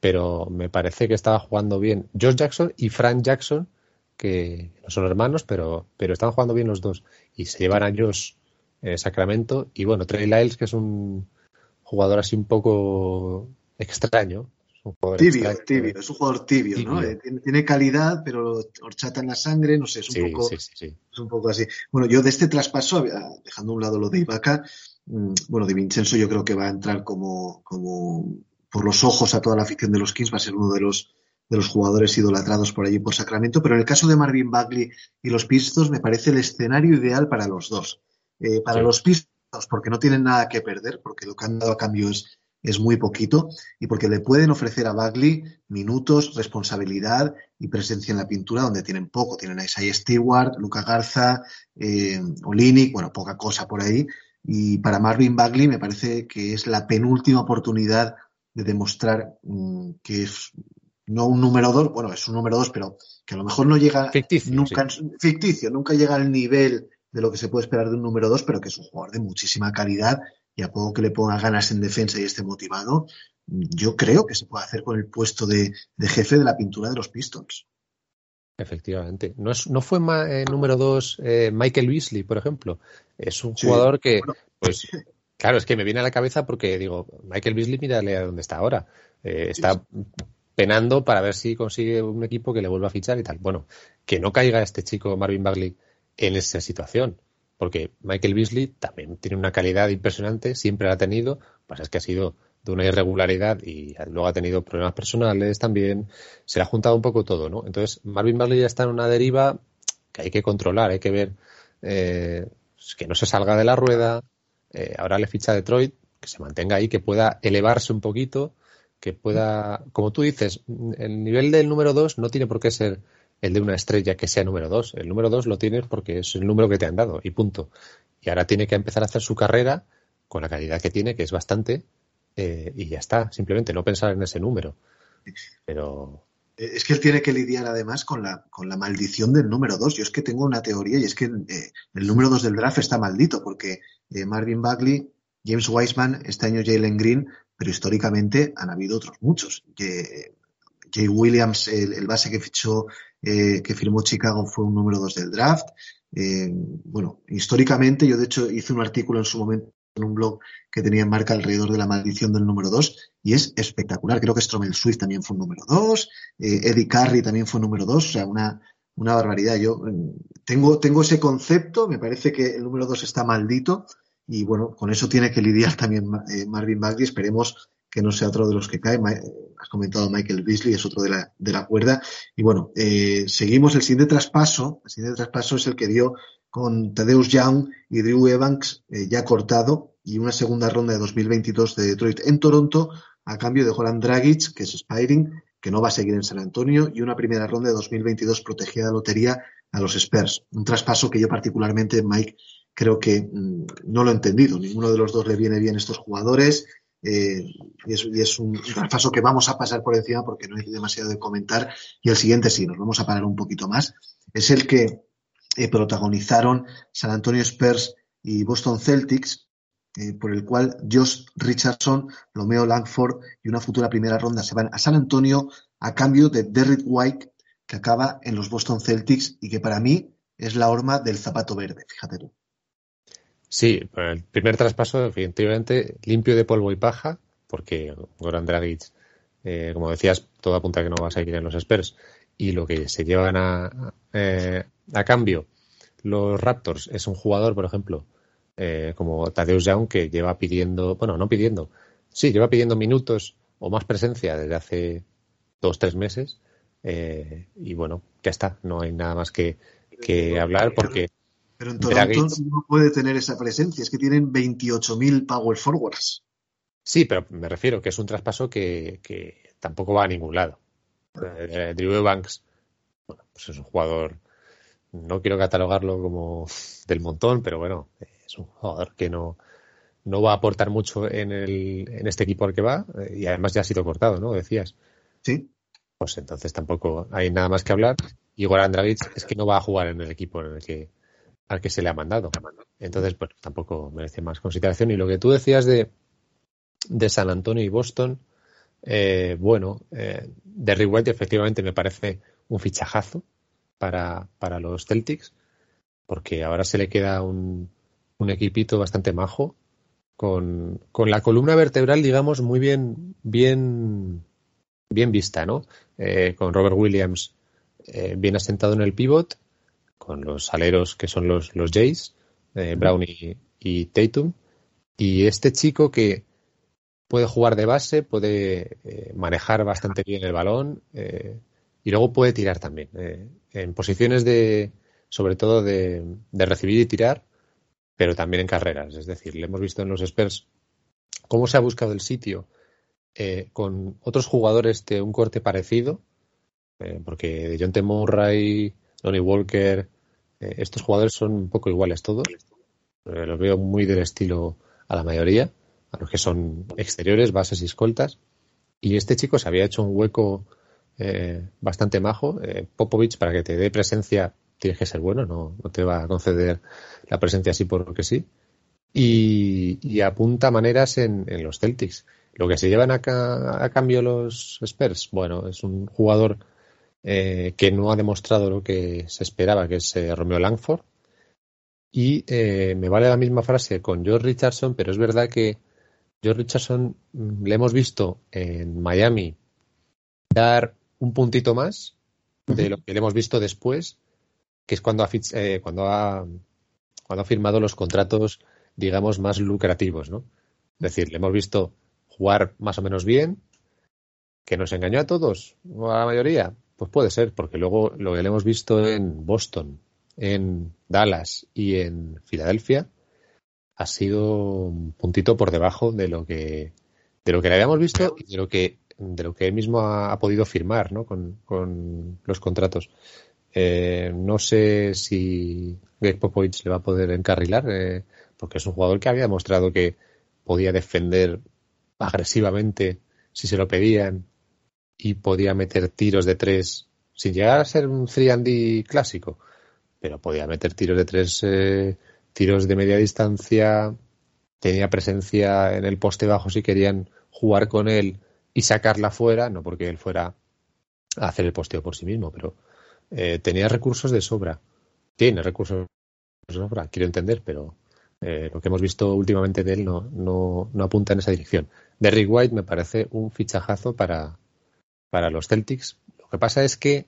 pero me parece que estaba jugando bien Josh Jackson y Frank Jackson, que no son hermanos, pero, pero estaban jugando bien los dos. Y se llevan a Josh eh, Sacramento. Y bueno, Trey Lyles, que es un jugador así un poco extraño, tibio, tibio, es un jugador tibio, ¿no? Eh, tiene, calidad, pero horchata en la sangre, no sé, es un, poco, es un poco así. Bueno, yo de este traspaso, dejando a un lado lo de Ibaka, bueno, de Vincenzo yo creo que va a entrar como, como por los ojos a toda la afición de los Kings, va a ser uno de los de los jugadores idolatrados por allí por Sacramento, pero en el caso de Marvin Bagley y los Pistons me parece el escenario ideal para los dos. Eh, para los Pistons, porque no tienen nada que perder, porque lo que han dado a cambio es es muy poquito y porque le pueden ofrecer a Bagley minutos, responsabilidad y presencia en la pintura donde tienen poco. Tienen a Isaiah Stewart, Luca Garza, eh, Olinic, bueno, poca cosa por ahí. Y para Marvin Bagley me parece que es la penúltima oportunidad de demostrar mm, que es no un número dos, bueno, es un número dos, pero que a lo mejor no llega ficticio, nunca, ficticio, nunca llega al nivel de lo que se puede esperar de un número dos, pero que es un jugador de muchísima calidad y a poco que le ponga ganas en defensa y esté motivado, yo creo que se puede hacer con el puesto de, jefe de la pintura de los Pistons. Efectivamente. ¿No, es, no fue eh, número dos eh, Michael Beasley, por ejemplo? Es un jugador que, pues, claro, es que me viene a la cabeza porque digo, Michael Beasley, mírale a dónde está ahora. Eh, está penando para ver si consigue un equipo que le vuelva a fichar y tal. Bueno, que no caiga este chico Marvin Bagley en esa situación porque Michael Beasley también tiene una calidad impresionante, siempre la ha tenido, pasa es que ha sido de una irregularidad y luego ha tenido problemas personales también, se le ha juntado un poco todo, ¿no? Entonces Marvin Bagley ya está en una deriva que hay que controlar, hay que ver eh, que no se salga de la rueda, eh, ahora le ficha Detroit, que se mantenga ahí, que pueda elevarse un poquito, que pueda, como tú dices, el nivel del número dos no tiene por qué ser el de una estrella que sea número dos. El número dos lo tienes porque es el número que te han dado y punto. Y ahora tiene que empezar a hacer su carrera con la calidad que tiene, que es bastante, eh, y ya está. Simplemente no pensar en ese número. Pero. Es que él tiene que lidiar además con la, con la maldición del número dos. Yo es que tengo una teoría y es que eh, el número dos del draft está maldito porque eh, Marvin Bagley, James Wiseman, este año Jalen Green, pero históricamente han habido otros muchos. Jay Williams, el, base que fichó, eh, que firmó Chicago, fue un número dos del draft. Eh, bueno, históricamente, yo de hecho hice un artículo en su momento en un blog que tenía en marca alrededor de la maldición del número dos y es espectacular. Creo que Stromel Swift también fue un número dos, eh, Eddie Carey también fue un número dos, o sea, una, una barbaridad. Yo tengo, tengo ese concepto, me parece que el número dos está maldito y bueno, con eso tiene que lidiar también Marvin Bagley. Esperemos que no sea otro de los que cae. Has comentado Michael Beasley, es otro de la, de la cuerda. Y bueno, eh, seguimos el siguiente traspaso. El siguiente traspaso es el que dio con Tadeusz Young y Drew Evans eh, ya cortado y una segunda ronda de 2022 de Detroit en Toronto a cambio de Holland Dragic, que es Spiring, que no va a seguir en San Antonio, y una primera ronda de 2022 protegida de lotería a los Spurs. Un traspaso que yo particularmente, Mike, creo que mm, no lo he entendido. Ninguno de los dos le viene bien estos jugadores. Eh, y, es, un traspaso que vamos a pasar por encima porque no hay demasiado de comentar. Y el siguiente sí, nos vamos a parar un poquito más. Es el que eh, protagonizaron San Antonio Spurs y Boston Celtics, eh, por el cual Josh Richardson, Romeo Langford y una futura primera ronda se van a San Antonio a cambio de Derrick White, que acaba en los Boston Celtics y que para mí es la horma del zapato verde, fíjate tú. Sí, el primer traspaso, definitivamente, limpio de polvo y paja, porque Goran Dragic, eh, como decías, todo apunta que no va a seguir en los Spurs. Y lo que se llevan a, eh, a cambio los Raptors es un jugador, por ejemplo, eh, como Tadeusz Young, que lleva pidiendo, bueno, no pidiendo, sí, lleva pidiendo minutos o más presencia desde hace dos, tres meses. y bueno, ya está, no hay nada más que, que hablar porque pero en Toronto no puede tener esa presencia, es que tienen 28.000 power forwards. Sí, pero me refiero que es un traspaso que, tampoco va a ningún lado. Eh, Drew Banks, bueno, pues es un jugador no quiero catalogarlo como del montón, pero bueno, es un jugador que no, no va a aportar mucho en, el, en este equipo al que va eh, y además ya ha sido cortado, ¿no? Decías. Sí. Pues entonces tampoco hay nada más que hablar. Y Goran Dragic es que no va a jugar en el equipo en el que, al que se le ha mandado. Entonces, pues tampoco merece más consideración. Y lo que tú decías de, de San Antonio y Boston, eh, bueno, eh, Derrick White efectivamente me parece un fichajazo para, para los Celtics, porque ahora se le queda un, un equipito bastante majo, con, con, la columna vertebral, digamos, muy bien, bien, bien vista, ¿no? Eh, con Robert Williams eh, bien asentado en el pivot, con los aleros que son los, los Jays, eh, Brown y, y, Tatum, y este chico que puede jugar de base, puede eh, manejar bastante bien el balón eh, y luego puede tirar también. en posiciones de, sobre todo de, de recibir y tirar, pero también en carreras. Es decir, le hemos visto en los Spurs cómo se ha buscado el sitio eh, con otros jugadores de un corte parecido, eh, porque John T. Murray, Lonnie Walker, eh, estos jugadores son un poco iguales todos. Eh, los veo muy del estilo a la mayoría, a los que son exteriores, bases y escoltas. Y este chico se había hecho un hueco bastante majo. Popovich, para que te dé presencia, tienes que ser bueno, no, no te va a conceder la presencia así porque sí. Y, y apunta maneras en, en, los Celtics. Lo que se llevan a, a, cambio los Spurs, bueno, es un jugador eh, que no ha demostrado lo que se esperaba, que es eh, Romeo Langford. Y eh, me vale la misma frase con George Richardson, pero es verdad que George Richardson mm, le hemos visto en Miami dar un puntito más de lo que le hemos visto después que es cuando ha, eh, cuando ha, cuando ha firmado los contratos, digamos, más lucrativos, ¿no? Es decir, le hemos visto jugar más o menos bien, que nos engañó a todos, o a la mayoría. Pues puede ser, porque luego lo que le hemos visto en Boston, en Dallas y en Filadelfia ha sido un puntito por debajo de lo que de lo que le habíamos visto y de lo que de lo que él mismo ha, ha podido firmar ¿no? con, con los contratos. Eh, no sé si Greg Popovich le va a poder encarrilar, eh, porque es un jugador que había demostrado que podía defender agresivamente si se lo pedían y podía meter tiros de tres sin llegar a ser un 3 clásico, pero podía meter tiros de tres, eh, tiros de media distancia, tenía presencia en el poste bajo si querían jugar con él y sacarla fuera, no porque él fuera a hacer el posteo por sí mismo, pero eh, tenía recursos de sobra. Tiene recursos de sobra, quiero entender, pero eh, lo que hemos visto últimamente de él no, no, no apunta en esa dirección. Derrick White me parece un fichajazo para, para los Celtics. Lo que pasa es que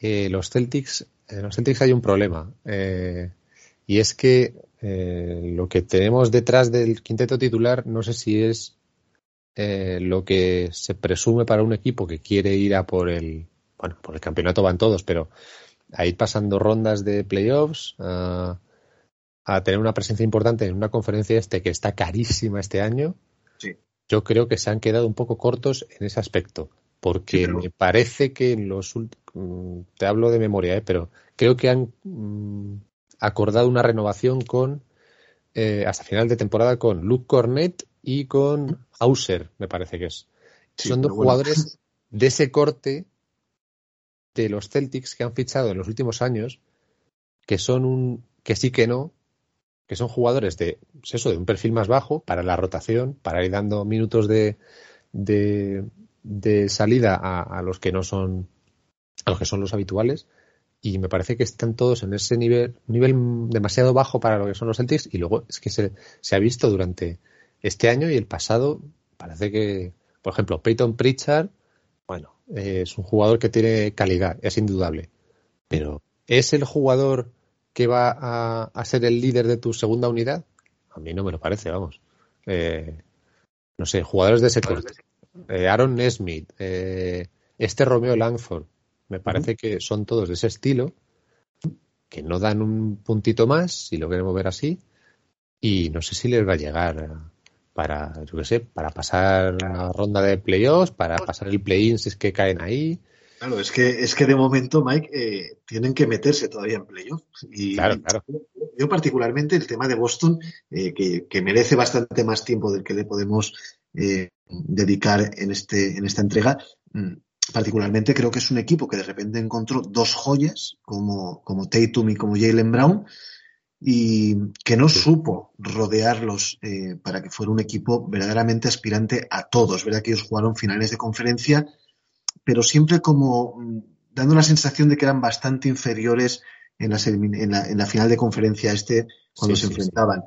eh, los Celtics, en los Celtics hay un problema. Eh, y es que lo que tenemos detrás del quinteto titular no sé si es eh, lo que se presume para un equipo que quiere ir a por el bueno, por el campeonato van todos, pero a ir pasando rondas de playoffs, a, a tener una presencia importante en una conferencia este que está carísima este año, sí. yo creo que se han quedado un poco cortos en ese aspecto. Porque sí, pero... me parece que en los mm, te hablo de memoria, ¿eh? pero creo que han mmm, acordado una renovación con eh, hasta final de temporada con Luke Cornet y con Hauser, me parece que es. Sí, Son dos bueno. jugadores de ese corte de los Celtics que han fichado en los últimos años, que son un que sí que no, que son jugadores de pues eso, de un perfil más bajo para la rotación, para ir dando minutos de, de, de salida a, a, los que no son a los que son los habituales. Y me parece que están todos en ese nivel nivel demasiado bajo para lo que son los Celtics. Y luego es que se, se ha visto durante este año y el pasado parece que por ejemplo Peyton Pritchard bueno eh, es un jugador que tiene calidad, es indudable. Pero ¿es el jugador que va a, a, ser el líder de tu segunda unidad? A mí no me lo parece, vamos. Eh, no sé, jugadores de ese corte. Eh, Aaron Nesmith, eh, este Romeo Langford, me parece uh -huh. que son todos de ese estilo, que no dan un puntito más, si lo queremos ver así, y no sé si les va a llegar para, yo qué sé, para pasar una ronda de playoffs, para pasar el play-in si es que caen ahí. Claro, es que, es que de momento, Mike, eh, tienen que meterse todavía en playoff. Y claro, claro. Yo particularmente el tema de Boston, eh, que, merece bastante más tiempo del que le podemos eh, dedicar en, este, en esta entrega, mm, particularmente creo que es un equipo que de repente encontró dos joyas como, como Tatum y como Jalen Brown y que no supo rodearlos para que fuera un equipo verdaderamente aspirante a todos. ¿Verdad que ellos jugaron finales de conferencia? pero siempre como mm, dando la sensación de que eran bastante inferiores en, la, final de conferencia este cuando se enfrentaban.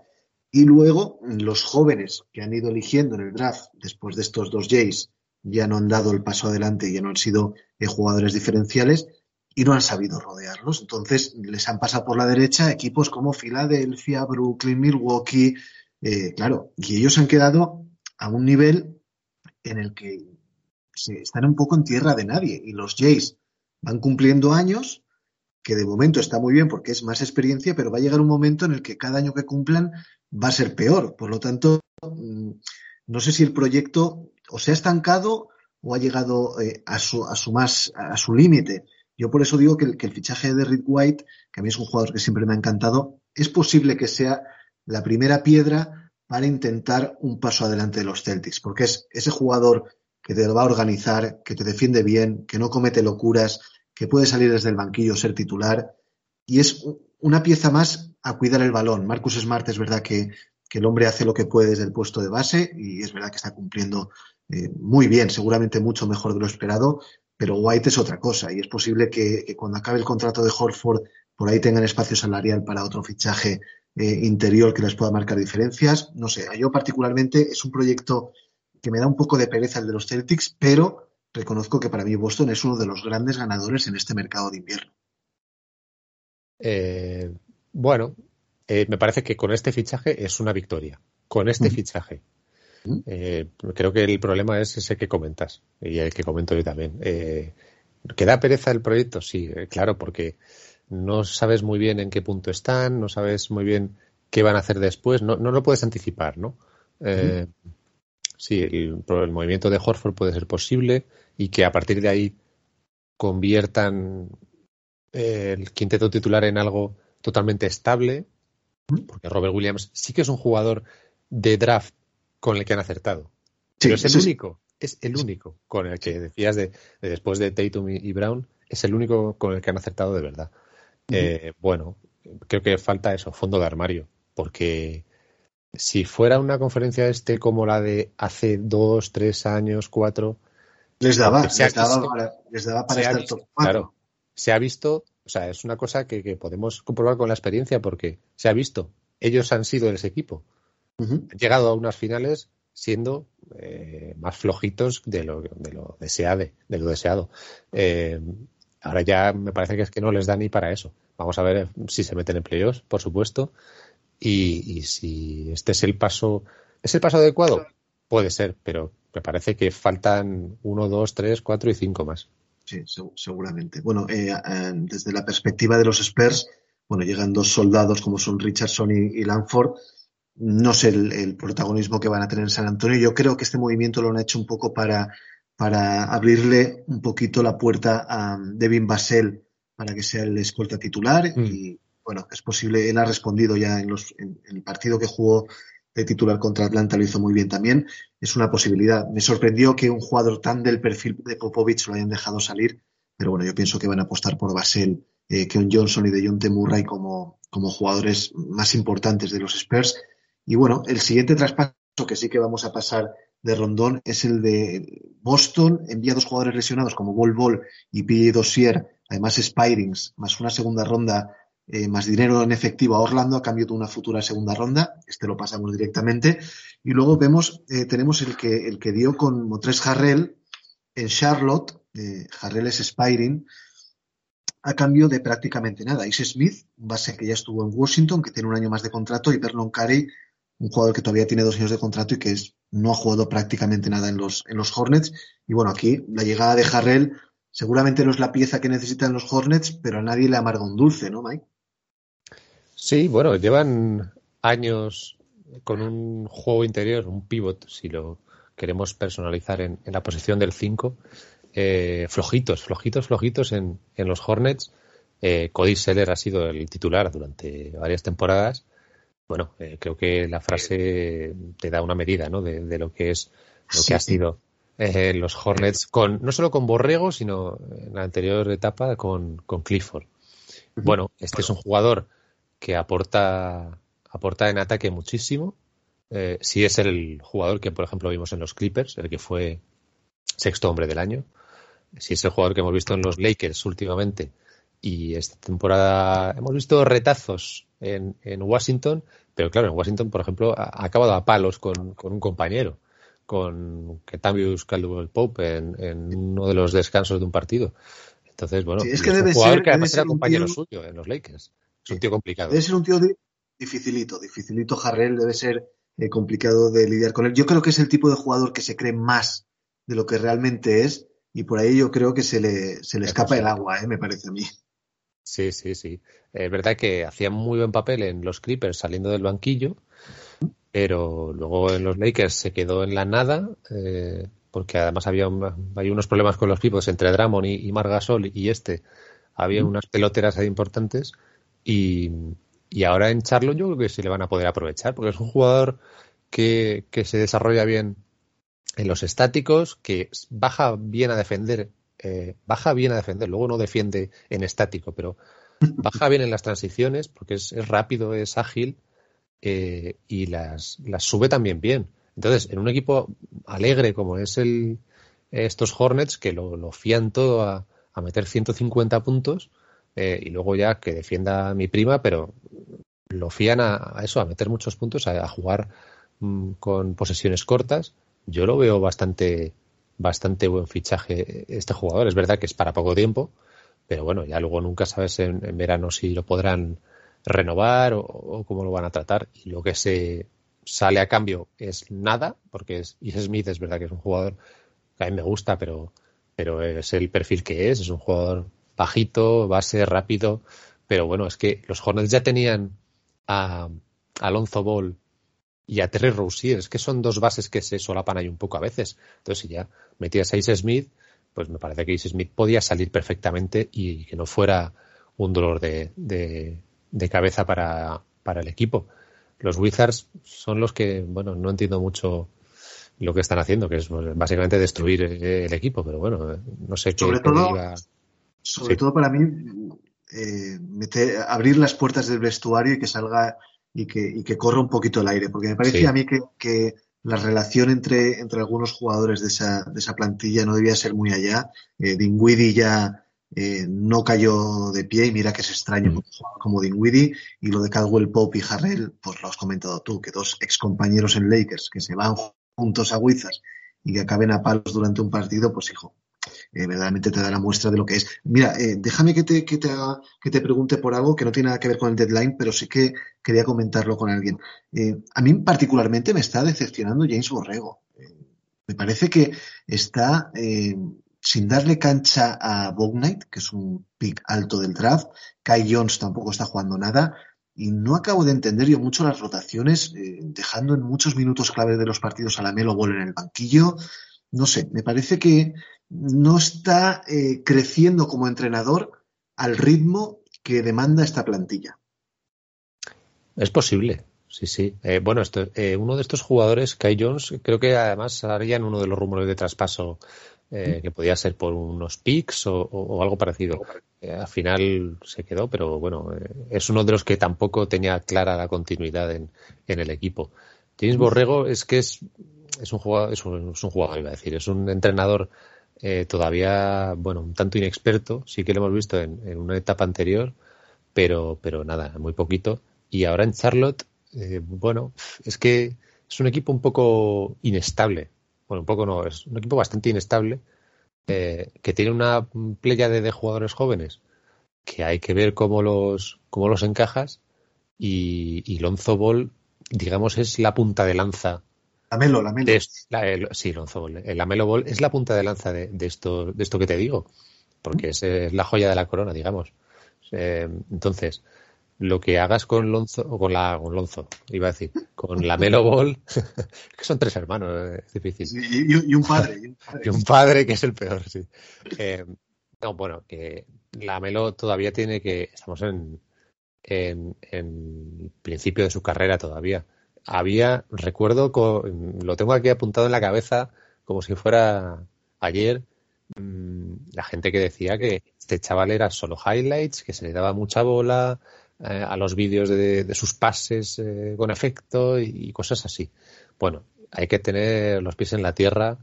Y luego mm, los jóvenes que han ido eligiendo en el draft después de estos dos Jays ya no han dado el paso adelante, ya no han sido eh, jugadores diferenciales y no han sabido rodearlos. Entonces les han pasado por la derecha equipos como Filadelfia, Brooklyn, Milwaukee, eh, claro, y ellos han quedado a un nivel en el que están un poco en tierra de nadie y los Jays van cumpliendo años, que de momento está muy bien porque es más experiencia, pero va a llegar un momento en el que cada año que cumplan va a ser peor. Por lo tanto, mm, no sé si el proyecto o se ha estancado o ha llegado eh, a, su, a su más a su límite. Yo por eso digo que el, fichaje de Rick White, que a mí es un jugador que siempre me ha encantado, es posible que sea la primera piedra para intentar un paso adelante de los Celtics, porque es ese jugador que te va a organizar, que te defiende bien, que no comete locuras, que puede salir desde el banquillo, ser titular. Y es una pieza más a cuidar el balón. Marcus Smart es verdad que, el hombre hace lo que puede desde el puesto de base y es verdad que está cumpliendo eh, muy bien, seguramente mucho mejor de lo esperado, pero White es otra cosa y es posible que, cuando acabe el contrato de Horford por ahí tengan espacio salarial para otro fichaje eh, interior que les pueda marcar diferencias. No sé, yo particularmente es un proyecto que me da un poco de pereza el de los Celtics, pero reconozco que para mí Boston es uno de los grandes ganadores en este mercado de invierno. Eh, bueno, eh, me parece que con este fichaje es una victoria. Con este fichaje. Eh, creo que el problema es ese que comentas y el que comento yo también. ¿Que da pereza el proyecto? Sí, claro, porque no sabes muy bien en qué punto están, no sabes muy bien qué van a hacer después, no, no lo puedes anticipar, ¿no? sí, el, movimiento de Horford puede ser posible y que a partir de ahí conviertan eh, el quinteto titular en algo totalmente estable, porque Robert Williams sí que es un jugador de draft con el que han acertado. pero es el único, es el único con el que decías de, después de Tatum y, Brown, es el único con el que han acertado de verdad. Eh, bueno, creo que falta eso, fondo de armario, porque si fuera una conferencia este como la de hace dos, tres años, cuatro. Les daba, les, daba para, les daba para estar top Claro, se ha visto, o sea, es una cosa que, podemos comprobar con la experiencia porque se ha visto. Ellos han sido ese equipo. Han llegado a unas finales siendo eh, más flojitos de lo, de lo deseado. De lo deseado. Eh, ahora ya me parece que es que no les da ni para eso. Vamos a ver si se meten en playoffs, por supuesto. Y, si este es el paso, ¿es el paso adecuado? Puede ser, pero me parece que faltan uno, dos, tres, cuatro y cinco más. Sí, seguramente. Bueno, eh, eh, desde la perspectiva de los Spurs, bueno, llegan dos soldados como son Richardson y, Lanford. No sé el, protagonismo que van a tener en San Antonio. Yo creo que este movimiento lo han hecho un poco para, para abrirle un poquito la puerta a Devin Basel para que sea el escolta titular mm. y, bueno, es posible, él ha respondido ya en, los, en, el partido que jugó de titular contra Atlanta, lo hizo muy bien también, es una posibilidad. Me sorprendió que un jugador tan del perfil de Popovich lo hayan dejado salir, pero bueno, yo pienso que van a apostar por Basel, eh, Keon Johnson y de John T. Murray como, como jugadores más importantes de los Spurs. Y bueno, el siguiente traspaso que sí que vamos a pasar de Rondón es el de Boston. Envía dos jugadores lesionados como Bol Bol y P. Dossier, además Spirings, más una segunda ronda eh, más dinero en efectivo a Orlando a cambio de una futura segunda ronda. Este lo pasamos directamente. Y luego vemos, eh, tenemos el que, el que dio con Motres Harrell en Charlotte. Eh, Harrell es Spiring a cambio de prácticamente nada. Ice Smith, un base que ya estuvo en Washington, que tiene un año más de contrato, y Vernon Carey, un jugador que todavía tiene dos años de contrato y que no ha jugado prácticamente nada en los, en los Hornets. Y bueno, aquí la llegada de Harrell seguramente no es la pieza que necesitan los Hornets, pero a nadie le amarga un dulce, ¿no, Mike? Sí, bueno, llevan años con un juego interior, un pivot, si lo queremos personalizar en, la posición del 5, eh, flojitos, flojitos, flojitos en, en los Hornets. Eh, Cody Seller ha sido el titular durante varias temporadas. Bueno, eh, creo que la frase te da una medida ¿no? de, lo que es lo que ha sido eh, los Hornets, con no solo con Borrego, sino en la anterior etapa con, con Clifford. Bueno, este es un jugador que aporta, aporta en ataque muchísimo. Eh, si es el jugador que, por ejemplo, vimos en los Clippers, el que fue sexto hombre del año. Si es el jugador que hemos visto en los Lakers últimamente, y esta temporada hemos visto retazos en, en Washington, pero claro, en Washington, por ejemplo, ha, acabado a palos con, con un compañero, con Ketavius Caldwell Pope en, en, uno de los descansos de un partido. Entonces, bueno, sí, es que debe un jugador ser, que además era compañero tío, suyo en los Lakers. Es un tío complicado. Debe ser un tío dificilito, dificilito Harrell, debe ser eh, complicado de lidiar con él. Yo creo que es el tipo de jugador que se cree más de lo que realmente es y por ahí yo creo que se le, se le escapa el agua, ¿eh? me parece a mí. Sí, sí, sí. Es verdad que hacía muy buen papel en los Clippers saliendo del banquillo, pero luego en los Lakers se quedó en la nada, eh, porque además había hay unos problemas con los Clippers entre Drummond y, y Margasol y este. Había unas peloteras ahí importantes y, y, ahora en Charlotte yo creo que se le van a poder aprovechar, porque es un jugador que, que se desarrolla bien en los estáticos, que baja bien a defender eh, baja bien a defender, luego no defiende en estático, pero baja bien en las transiciones porque es, es rápido, es ágil eh, y las, las, sube también bien. Entonces, en un equipo alegre como es el estos Hornets, que lo, lo fían todo a, a, meter 150 puntos eh, y luego ya que defienda a mi prima, pero lo fían a, eso, a meter muchos puntos, a, jugar mmm, con posesiones cortas. Yo lo veo bastante bastante buen fichaje este jugador. Es verdad que es para poco tiempo, pero bueno, ya luego nunca sabes en, en verano si lo podrán renovar o, cómo lo van a tratar. Y lo que se sale a cambio es nada, porque es, y Smith es verdad que es un jugador que a mí me gusta, pero, pero es el perfil que es, es un jugador bajito, base, rápido, pero bueno, es que los Hornets ya tenían a, a Alonso Ball y a Terry Rozier. Es que son dos bases que se solapan ahí un poco a veces. Entonces, si ya metías a Ace Smith, pues me parece que Ace Smith podía salir perfectamente y que no fuera un dolor de, de, de cabeza para, para, el equipo. Los Wizards son los que, bueno, no entiendo mucho lo que están haciendo, que es básicamente destruir el equipo, pero bueno, no sé sobre qué. Todo. Sobre sí. todo para mí, eh, meter, abrir las puertas del vestuario y que salga y que, y que corra un poquito el aire, porque me parece sí. a mí que, que, la relación entre, entre algunos jugadores de esa, de esa plantilla no debía ser muy allá. Eh, Dinwiddie ya eh, no cayó de pie y mira que es extraño mm. como Dinwiddie y lo de Caldwell Pope y Harrell, pues lo has comentado tú, que dos ex compañeros en Lakers que se van juntos a Wizards y que acaben a palos durante un partido, pues hijo, eh, verdaderamente te da la muestra de lo que es. Mira, eh, déjame que te, que, te haga, que te pregunte por algo que no tiene nada que ver con el deadline, pero sí que quería comentarlo con alguien. Eh, a mí particularmente me está decepcionando James Borrego. Me parece que está sin darle cancha a Bognite, que es un pick alto del draft. Kai Jones tampoco está jugando nada. Y no acabo de entender yo mucho las rotaciones, dejando en muchos minutos clave de los partidos a la Melo Ball en el banquillo. No sé, me parece que no está eh, creciendo como entrenador al ritmo que demanda esta plantilla. Es posible, sí, sí. Eh, bueno, esto, eh, uno de estos jugadores, Kai Jones, creo que además harían uno de los rumores de traspaso que podía ser por unos picks o, algo parecido. Al final se quedó, pero bueno, es uno de los que tampoco tenía clara la continuidad en, el equipo. James Borrego es que es, es un jugador, es es un jugador, iba a decir, es un entrenador eh, todavía, bueno, un tanto inexperto, sí que lo hemos visto en, una etapa anterior, pero, pero nada, muy poquito. Y ahora en Charlotte, eh, bueno, es que es un equipo un poco inestable. Bueno, un poco no, es un equipo bastante inestable, eh, que tiene una playa de, de, jugadores jóvenes que hay que ver cómo los, cómo los encajas. Y, y Lonzo Ball, digamos, es la punta de lanza la Melo, la Melo. De, la, el, sí, Lonzo Ball. La Melo Ball es la punta de lanza de, de, esto, de esto que te digo, porque es, es la joya de la corona, digamos. Eh, entonces, lo que hagas con Lonzo, o con la con Lonzo, iba a decir, con la (laughs) Melo Ball, (laughs) que son tres hermanos, es difícil. y, un padre, y, un padre. que es el peor, sí. Eh, no, bueno, que la Melo todavía tiene que, estamos en, en, en principio de su carrera todavía. Había, recuerdo, lo tengo aquí apuntado en la cabeza como si fuera ayer, mm, la gente que decía que este chaval era solo highlights, que se le daba mucha bola, eh, a los vídeos de, sus pases eh, con efecto y, cosas así. Bueno, hay que tener los pies en la tierra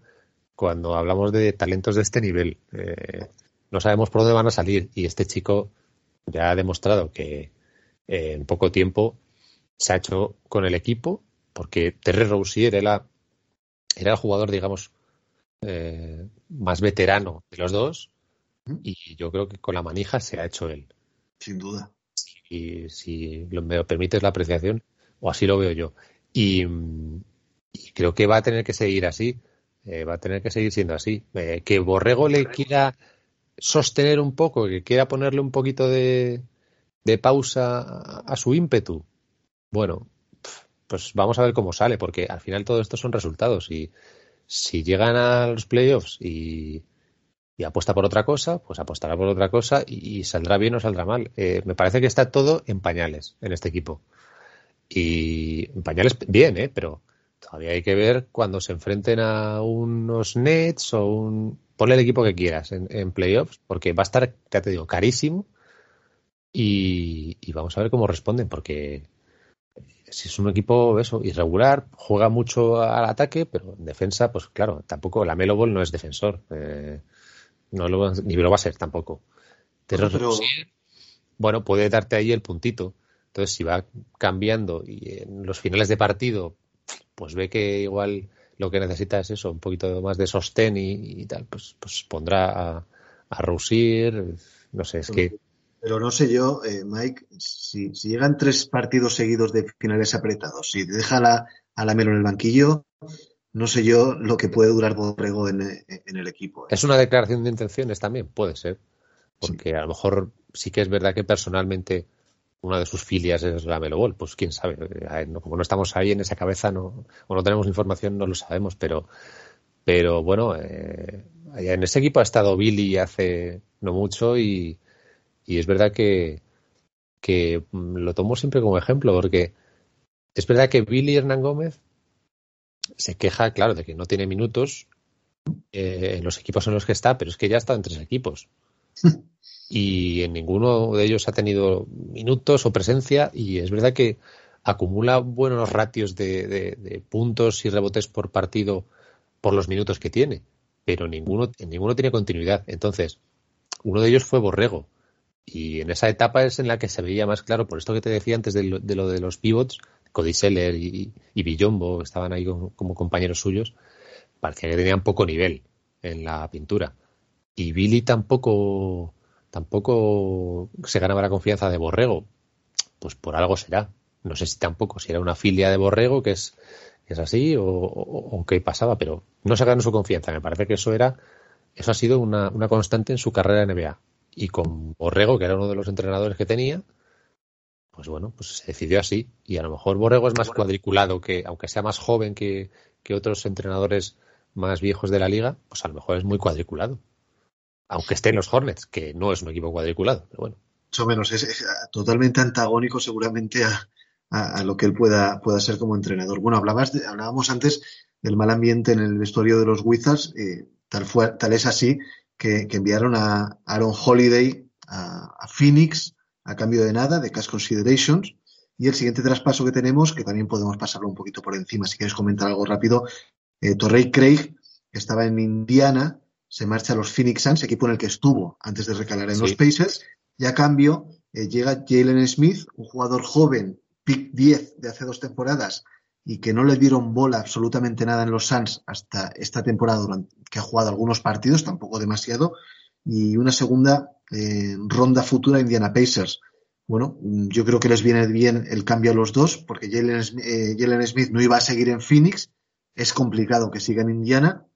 cuando hablamos de talentos de este nivel. Eh, no sabemos por dónde van a salir y este chico ya ha demostrado que en poco tiempo se ha hecho con el equipo porque Terry Rozier era, era el jugador, digamos, más veterano de los dos y yo creo que con la manija se ha hecho él. Sin duda y si me permites la apreciación, o así lo veo yo. Y, creo que va a tener que seguir así, eh, va a tener que seguir siendo así. Eh, que Borrego le quiera sostener un poco, que quiera ponerle un poquito de, de pausa a, su ímpetu. Bueno, pues vamos a ver cómo sale, porque al final todo esto son resultados y si llegan a los playoffs y, apuesta por otra cosa, pues apostará por otra cosa y, saldrá bien o saldrá mal. Eh, me parece que está todo en pañales en este equipo. Y en pañales bien, ¿eh? pero todavía hay que ver cuando se enfrenten a unos Nets o un... Ponle el equipo que quieras en, playoffs, porque va a estar, ya te digo, carísimo. Y, vamos a ver cómo responden, porque si es un equipo eso, irregular, juega mucho al ataque, pero en defensa, pues claro, tampoco la Melo Ball no es defensor. Eh, no lo, ni lo va a ser tampoco. Pero, bueno, puede darte ahí el puntito. Entonces, si va cambiando y en los finales de partido, pues ve que igual lo que necesita es eso, un poquito más de sostén y, tal, pues, pues pondrá a, a no sé, es que... Pero no sé yo, eh, Mike, si, llegan tres partidos seguidos de finales apretados, si deja la, a la Melo en el banquillo, no sé yo lo que puede durar Borrego en, el equipo. ¿eh? Es una declaración de intenciones también, puede ser. Porque a lo mejor sí que es verdad que personalmente una de sus filias es la Melo Pues quién sabe. Eh, como no estamos ahí en esa cabeza no, o no tenemos información, no lo sabemos. Pero, pero bueno, eh, en ese equipo ha estado Billy hace no mucho y, y es verdad que, que lo tomo siempre como ejemplo porque es verdad que Billy Hernán Gómez se queja, claro, de que no tiene minutos eh, en los equipos en los que está, pero es que ya ha estado en tres equipos. (laughs) y en ninguno de ellos ha tenido minutos o presencia y es verdad que acumula buenos ratios de, puntos y rebotes por partido por los minutos que tiene, pero ninguno, en ninguno tiene continuidad. Entonces, uno de ellos fue Borrego. Y en esa etapa es en la que se veía más claro, por esto que te decía antes de lo de, lo de los pivots, Cody Seller y, y Villombo estaban ahí como, compañeros suyos, parecía que tenían poco nivel en la pintura. Y Billy tampoco, tampoco se ganaba la confianza de Borrego. Pues por algo será. No sé si tampoco, si era una filia de Borrego, que es, es así, o, qué pasaba, pero no se ganó su confianza. Me parece que eso era, eso ha sido una, una constante en su carrera en NBA. Y con Borrego, que era uno de los entrenadores que tenía, pues bueno, pues se decidió así. Y a lo mejor Borrego es más cuadriculado que, aunque sea más joven que, otros entrenadores más viejos de la liga, pues a lo mejor es muy cuadriculado. Aunque esté en los Hornets, que no es un equipo cuadriculado, pero bueno. Mucho menos, es, totalmente antagónico seguramente a, lo que él pueda, pueda ser como entrenador. Bueno, hablabas hablábamos antes del mal ambiente en el vestuario de los Wizards, eh, tal, fue, tal es así que, enviaron a Aaron Holiday a Phoenix a cambio de nada, de cash considerations. Y el siguiente traspaso que tenemos, que también podemos pasarlo un poquito por encima, si quieres comentar algo rápido, eh, Torrey Craig, que estaba en Indiana, se marcha a los Phoenix Suns, equipo en el que estuvo antes de recalar en los Pacers, y a cambio eh, llega Jalen Smith, un jugador joven, pick 10 de hace dos temporadas, y que no le dieron bola absolutamente nada en los Suns hasta esta temporada, durante, que ha jugado algunos partidos, tampoco demasiado, y una segunda eh, ronda futura Indiana Pacers. Bueno, yo creo que les viene bien el cambio a los dos, porque Jalen, eh, Smith no iba a seguir en Phoenix, es complicado que siga en Indiana,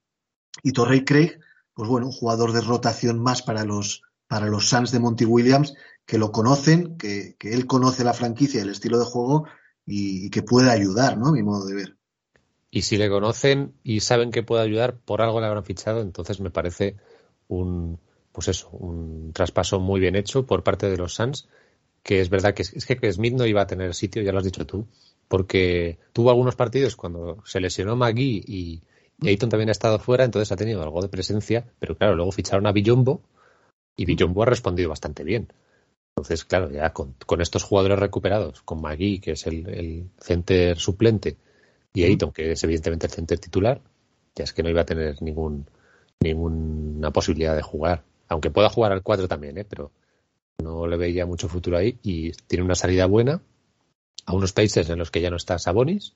y Torrey Craig, pues bueno, un jugador de rotación más para los, para los Suns de Monty Williams, que lo conocen, que, él conoce la franquicia el estilo de juego y, que puede ayudar, ¿no? A mi modo de ver. Y si le conocen y saben que puede ayudar, por algo le habrán fichado, entonces me parece un, pues eso, un traspaso muy bien hecho por parte de los Suns, que es verdad que es que Smith no iba a tener sitio, ya lo has dicho tú, porque tuvo algunos partidos cuando se lesionó McGee y, Ayton también ha estado fuera, entonces ha tenido algo de presencia, pero claro, luego ficharon a Villombo y Villombo ha respondido bastante bien. Entonces, claro, ya con, estos jugadores recuperados, con McGee, que es el, center suplente, y Ayton, que es evidentemente el center titular, ya es que no iba a tener ningún, ninguna posibilidad de jugar. Aunque pueda jugar al 4 también, ¿eh? pero no le veía mucho futuro ahí y tiene una salida buena a unos países en los que ya no está Sabonis,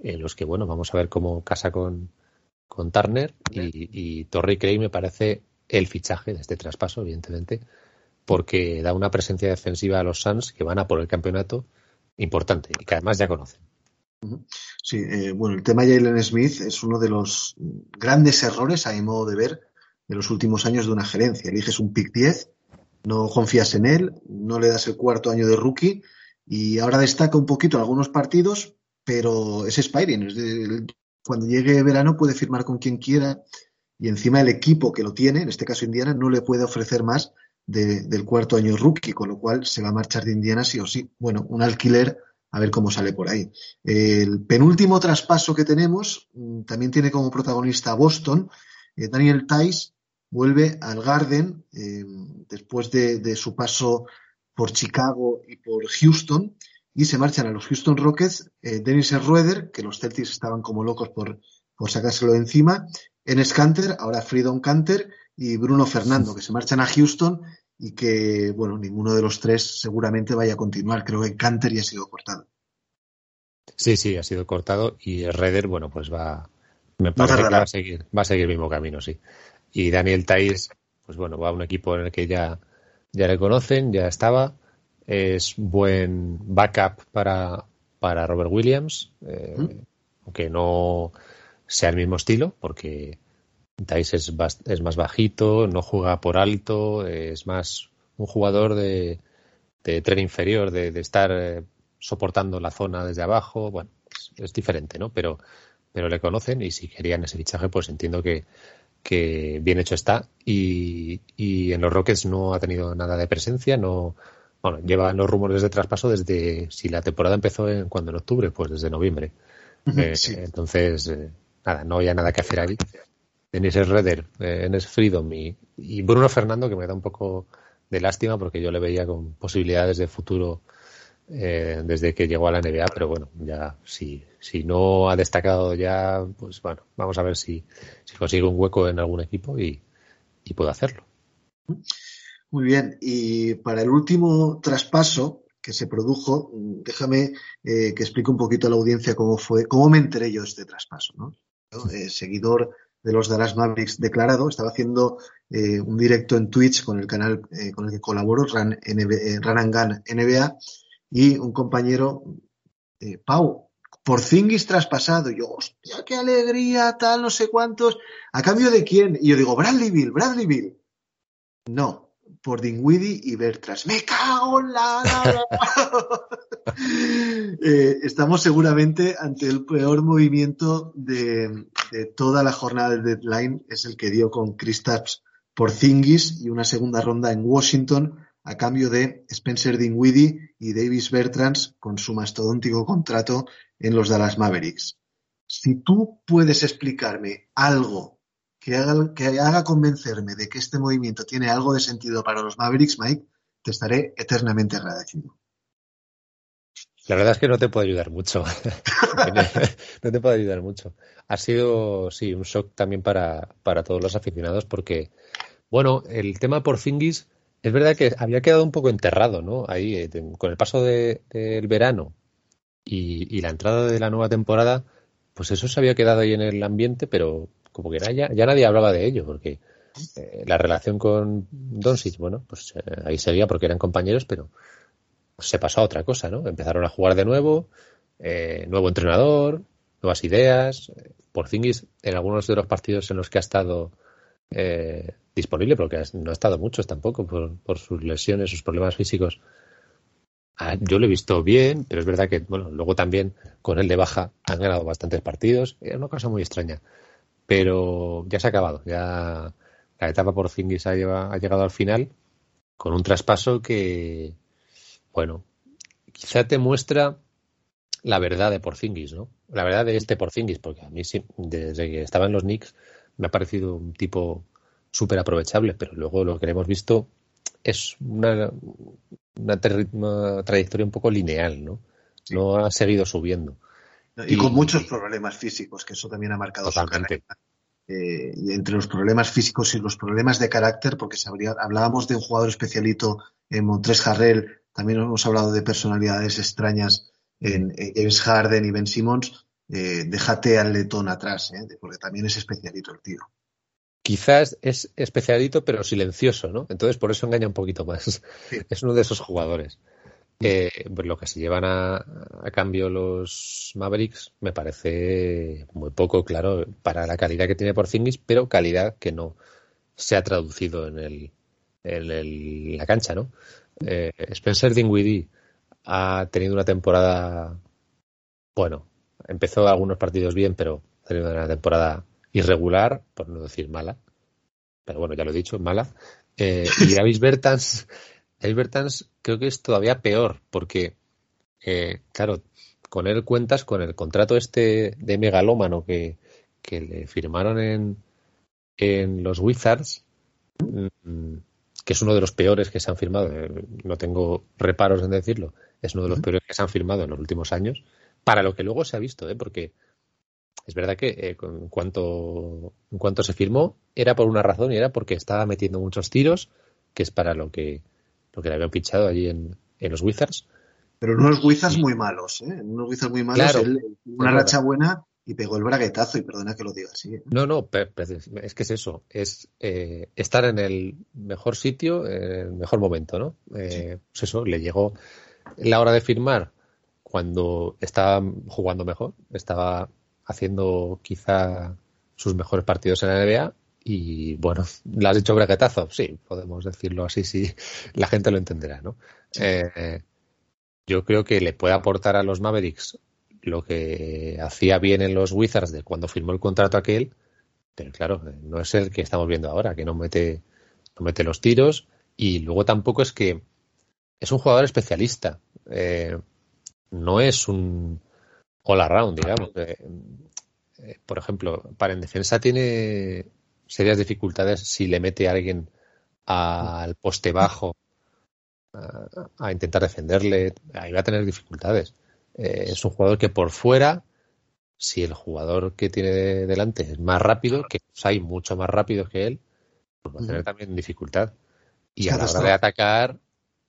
en los que, bueno, vamos a ver cómo casa con, con Turner y, y Torrey Craig me parece el fichaje de este traspaso, evidentemente, porque da una presencia defensiva a los Suns que van a por el campeonato importante y que además ya conocen. Sí, eh, bueno, el tema Jalen Smith es uno de los grandes errores, a mi modo de ver, de los últimos años de una gerencia. Eliges un pick 10, no confías en él, no le das el cuarto año de rookie y ahora destaca un poquito en algunos partidos, pero es Spiring. cuando llegue verano puede firmar con quien quiera y encima el equipo que lo tiene, en este caso Indiana, no le puede ofrecer más del cuarto año rookie, con lo cual se va a marchar de Indiana sí o sí. Bueno, un alquiler, a ver cómo sale por ahí. El penúltimo traspaso que tenemos mm, también tiene como protagonista a Boston. Eh, Daniel Tice vuelve al Garden eh, después de, su paso por Chicago y por Houston y se marchan a los Houston Rockets, eh, Dennis Schroeder, que los Celtics estaban como locos por, por sacárselo de encima, en Scanter, ahora Freedom Canter y Bruno Fernando, que se marchan a Houston y que, bueno, ninguno de los tres seguramente vaya a continuar. Creo que Canter ya ha sido cortado. Sí, sí, ha sido cortado y Redder, bueno, pues va, me parece que va a seguir, va a seguir el mismo camino, sí. Y Daniel Tais, pues bueno, va a un equipo en el que ya ya le conocen, ya estaba. Es buen backup para, para Robert Williams, eh, aunque no sea el mismo estilo, porque Dice es, es, más bajito, no juega por alto, es más un jugador de, de tren inferior, de, estar eh, soportando la zona desde abajo. Bueno, es, diferente, ¿no? Pero, pero le conocen y si querían ese fichaje, pues entiendo que, que bien hecho está y, en los Rockets no ha tenido nada de presencia, no bueno, llevan los rumores de traspaso desde si la temporada empezó en cuando en octubre, pues desde noviembre. Eh, entonces, eh, nada, no había nada que hacer ahí. Denis Redder, eh, Enes Freedom y, y, Bruno Fernando, que me da un poco de lástima porque yo le veía con posibilidades de futuro eh, desde que llegó a la NBA, pero bueno, ya si, si no ha destacado ya, pues bueno, vamos a ver si, si consigue un hueco en algún equipo y, y puede hacerlo. Muy bien, y para el último traspaso que se produjo, déjame eh, que explique un poquito a la audiencia cómo fue, cómo me enteré yo de este traspaso, ¿no? Eh, seguidor de los Dallas Mavericks declarado, estaba haciendo un directo en Twitch con el canal con el que colaboro, Run, NBA, y un compañero, eh, Pau, por Zingis traspasado. Y yo, hostia, qué alegría, tal, no sé cuántos. ¿A cambio de quién? Y yo digo, Bradley Bill, Bradley Bill. No, por Dingwiddie y Bertras. ¡Me cago en la... (laughs) (laughs) eh, estamos seguramente ante el peor movimiento de, toda la jornada del deadline. Es el que dio con Kristaps por Zingis y una segunda ronda en Washington a cambio de Spencer Dinwiddie y Davis Bertrands con su mastodóntico contrato en los Dallas Mavericks. Si tú puedes explicarme algo que haga, que haga convencerme de que este movimiento tiene algo de sentido para los Mavericks, Mike, te estaré eternamente agradecido. La verdad es que no te puedo ayudar mucho. (laughs) no te puedo ayudar mucho. Ha sido, sí, un shock también para, para todos los aficionados porque, bueno, el tema por Fingis es verdad que había quedado un poco enterrado, ¿no? Ahí, eh, con el paso del verano y, la entrada de la nueva temporada, pues eso se había quedado ahí en el ambiente, pero como que ya, ya nadie hablaba de ello, porque eh, la relación con Doncic, bueno, pues eh, ahí seguía porque eran compañeros, pero se pasó a otra cosa, ¿no? Empezaron a jugar de nuevo, nuevo entrenador, nuevas ideas. Por Porzingis, en algunos de los partidos en los que ha estado disponible, porque no ha estado muchos tampoco por, sus lesiones, sus problemas físicos. Ah, yo lo he visto bien, pero es verdad que, bueno, luego también con él de baja han ganado bastantes partidos. Es una cosa muy extraña. Pero ya se ha acabado. Ya la etapa por Zingis ha, ha llegado al final con un traspaso que, bueno, quizá te muestra la verdad de Porzingis, ¿no? La verdad de este Porzingis, porque a mí desde que estaba en los Knicks me ha parecido un tipo súper aprovechable, pero luego lo que hemos visto es una, una, trayectoria un poco lineal, ¿no? No ha seguido subiendo. Y, con muchos problemas físicos, que eso también ha marcado su carrera. Eh, entre los problemas físicos y los problemas de carácter, porque hablábamos de un jugador especialito en Montres Harrell, también hemos hablado de personalidades extrañas en, James Harden y Ben Simmons, eh, déjate al letón atrás, ¿eh? porque también es especialito el tío. Quizás es especialito, pero silencioso, ¿no? Entonces por eso engaña un poquito más. (laughs) Es uno de esos jugadores. Eh, pues lo que se llevan a, cambio los Mavericks me parece muy poco, claro, para la calidad que tiene Porzingis, pero calidad que no se ha traducido en, el, en la cancha, ¿no? Eh, Spencer Dinwiddie ha tenido una temporada, bueno, empezó algunos partidos bien, pero ha tenido una temporada irregular, por no decir mala. Pero bueno, ya lo he dicho, mala. Eh, y (laughs) Davis Bertans, Davis Bertans creo que es todavía peor, porque, eh, claro, con él cuentas con el contrato este de megalómano que, que le firmaron en, en los Wizards, mm, que es uno de los peores que se han firmado, eh, no tengo reparos en decirlo, es uno de los peores que se han firmado en los últimos años, para lo que luego se ha visto, ¿eh? porque es verdad que eh, en, cuanto, en cuanto se firmó era por una razón y era porque estaba metiendo muchos tiros, que es para lo que, lo que le habían pinchado allí en, los Wizards. Pero unos Wizards muy malos, ¿eh? Unos Wizards muy malos, una racha buena y pegó el braguetazo, y perdona que lo diga así. ¿eh? No, no, es que es eso, es eh, estar en el mejor sitio, en el mejor momento, ¿no? Pues eso, le llegó la hora de firmar cuando estaba jugando mejor, estaba haciendo quizá sus mejores partidos en la NBA y bueno, ¿le has hecho braquetazo? Sí, podemos decirlo así, sí, la gente lo entenderá, ¿no? Eh, yo creo que le puede aportar a los Mavericks lo que hacía bien en los Wizards de cuando firmó el contrato aquel, pero claro, no es el que estamos viendo ahora, que no mete, no mete los tiros y luego tampoco es que es un jugador especialista, eh, no es un all around, digamos. Eh, eh, por ejemplo, para en defensa tiene serias dificultades si le mete a alguien al poste bajo a, intentar defenderle, ahí va a tener dificultades. Eh, es un jugador que por fuera, si el jugador que tiene delante es más rápido, que hay mucho más rápido que él, pues va a tener también dificultad. Y a la hora de atacar.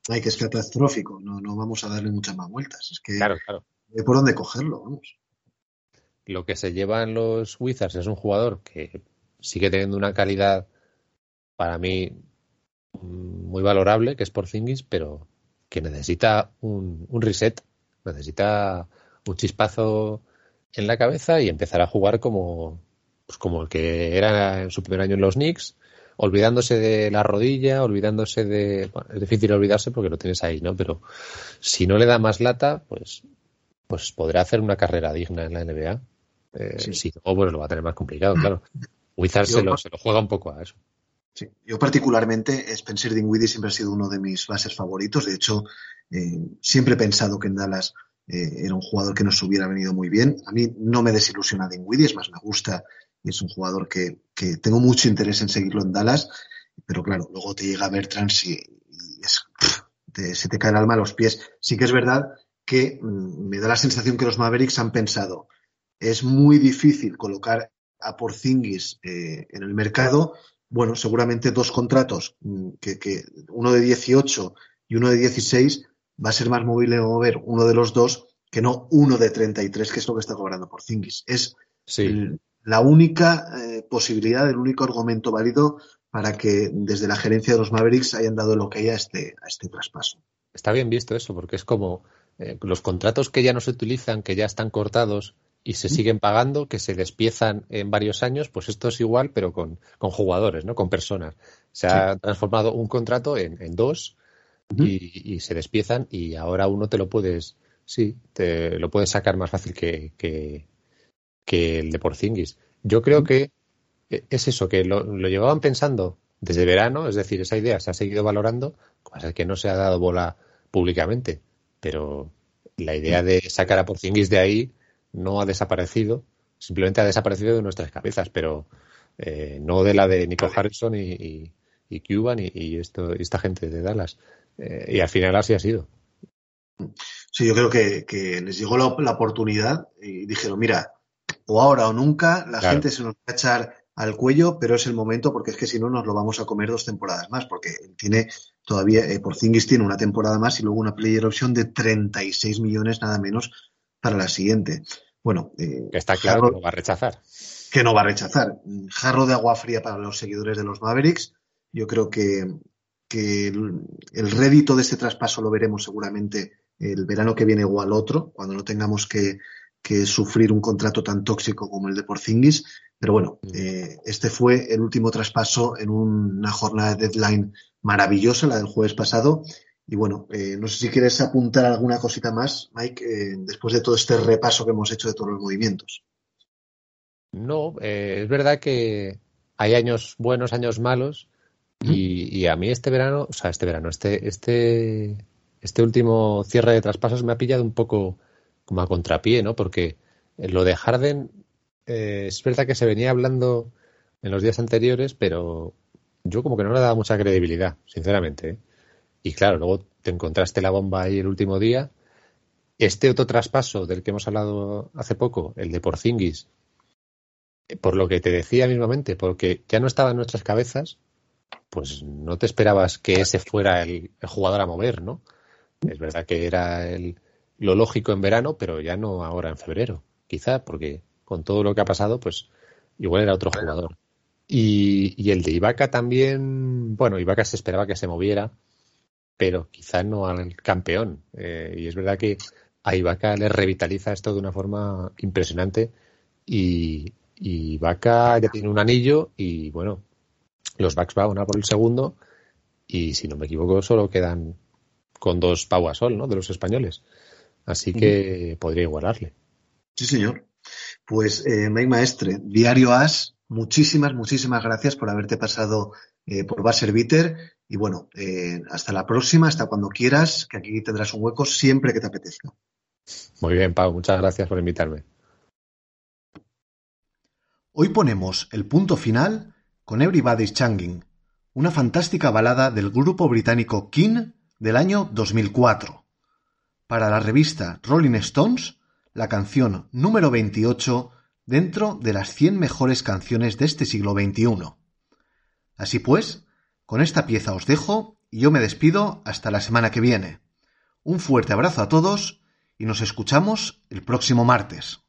Hay que es catastrófico, no, no vamos a darle muchas más vueltas. Es que claro, claro por dónde cogerlo, vamos. Lo que se lleva en los Wizards es un jugador que sigue teniendo una calidad para mí muy valorable, que es por Porzingis, pero que necesita un, reset, necesita un chispazo en la cabeza y empezar a jugar como, pues como el que era en su primer año en los Knicks, olvidándose de la rodilla, olvidándose de... es difícil olvidarse porque lo tienes ahí, ¿no? Pero si no le da más lata, pues pues podrá hacer una carrera digna en la NBA. Eh, Si no, pues lo va a tener más complicado, claro. (clears throat) Wizards se lo, juega un poco a eso. Sí. Yo particularmente, Spencer Dinwiddie siempre ha sido uno de mis bases favoritos. De hecho, eh, siempre he pensado que en Dallas eh, era un jugador que nos hubiera venido muy bien. A mí no me desilusiona Dinwiddie, es más, me gusta es un jugador que, tengo mucho interés en seguirlo en Dallas. Pero claro, luego te llega Bertrand y, y se te cae el alma a los pies. Sí que es verdad que mm, me da la sensación que los Mavericks han pensado es muy difícil colocar a Porzingis eh, en el mercado. Bueno, seguramente dos contratos, mm, que, uno de 18 y uno de 16, va a ser más móvil mover uno de los dos que no uno de 33, que es lo que está cobrando Porzingis. Es la única eh, posibilidad, el único argumento válido para que desde la gerencia de los Mavericks hayan dado lo que hay a este, a este traspaso. Está bien visto eso, porque es como eh, los contratos que ya no se utilizan, que ya están cortados y se siguen pagando, que se despiezan en varios años, pues esto es igual, pero con, con jugadores, ¿no? Con personas. Se ha transformado un contrato en, en dos y, se despiezan y ahora uno te lo puedes, sí, te lo puedes sacar más fácil que, que, el de Porzingis. Yo creo que es eso, que lo, lo, llevaban pensando desde verano, es decir, esa idea se ha seguido valorando, cosa que no se ha dado bola públicamente, pero la idea de sacar a Porzingis de ahí no ha desaparecido, simplemente ha desaparecido de nuestras cabezas, pero eh, no de la de Nico Harrison y, y, Cuban y, esto, esta gente de Dallas. Eh, y al final así ha sido. Sí, yo creo que, les llegó la, oportunidad y dijeron, mira, o ahora o nunca, la gente se nos va a echar al cuello, pero es el momento porque es que si no nos lo vamos a comer dos temporadas más, porque tiene todavía, eh, por Zingis tiene una temporada más y luego una player option de 36 millones nada menos para la siguiente. Bueno, eh, está claro que no va a rechazar. Que no va a rechazar. Jarro de agua fría para los seguidores de los Mavericks. Yo creo que, el, rédito de este traspaso lo veremos seguramente el verano que viene o al otro, cuando no tengamos que, sufrir un contrato tan tóxico como el de Porzingis. Pero bueno, mm. eh, este fue el último traspaso en una jornada de deadline maravillosa, la del jueves pasado. Y bueno, eh, no sé si quieres apuntar alguna cosita más, Mike, eh, después de todo este repaso que hemos hecho de todos los movimientos. No, es verdad que hay años buenos, años malos, y, a mí este verano, o sea, este verano, este, este, este último cierre de traspasos me ha pillado un poco como a contrapié, ¿no? Porque lo de Harden eh, es verdad que se venía hablando en los días anteriores, pero yo como que no le daba mucha credibilidad, sinceramente. ¿eh? Y claro, luego te encontraste la bomba ahí el último día. Este otro traspaso del que hemos hablado hace poco, el de Porzingis, por lo que te decía mismamente, porque ya no estaba en nuestras cabezas, pues no te esperabas que ese fuera el, jugador a mover, ¿no? Es verdad que era el, lo lógico en verano, pero ya no ahora en febrero, quizá, porque con todo lo que ha pasado, pues igual era otro jugador. Y, el de Ibaka también, bueno, Ibaka se esperaba que se moviera, pero quizá no al campeón. Eh, y es verdad que a Ibaka le revitaliza esto de una forma impresionante y, y Ibaka ya tiene un anillo y bueno, los Bucks van a por el segundo y si no me equivoco solo quedan con dos Pau Sol, ¿no? De los españoles. Así que podría igualarle. Sí, señor. Pues eh, Mike Maestre, Diario As, muchísimas, muchísimas gracias por haberte pasado eh, por Basser Bitter y bueno, eh, hasta la próxima, hasta cuando quieras, que aquí tendrás un hueco siempre que te apetezca. Muy bien, Pau, muchas gracias por invitarme. Hoy ponemos el punto final con Everybody's Changing, una fantástica balada del grupo británico King del año 2004. Para la revista Rolling Stones, la canción número 28 dentro de las 100 mejores canciones de este siglo XXI. Así pues, con esta pieza os dejo y yo me despido hasta la semana que viene. Un fuerte abrazo a todos y nos escuchamos el próximo martes.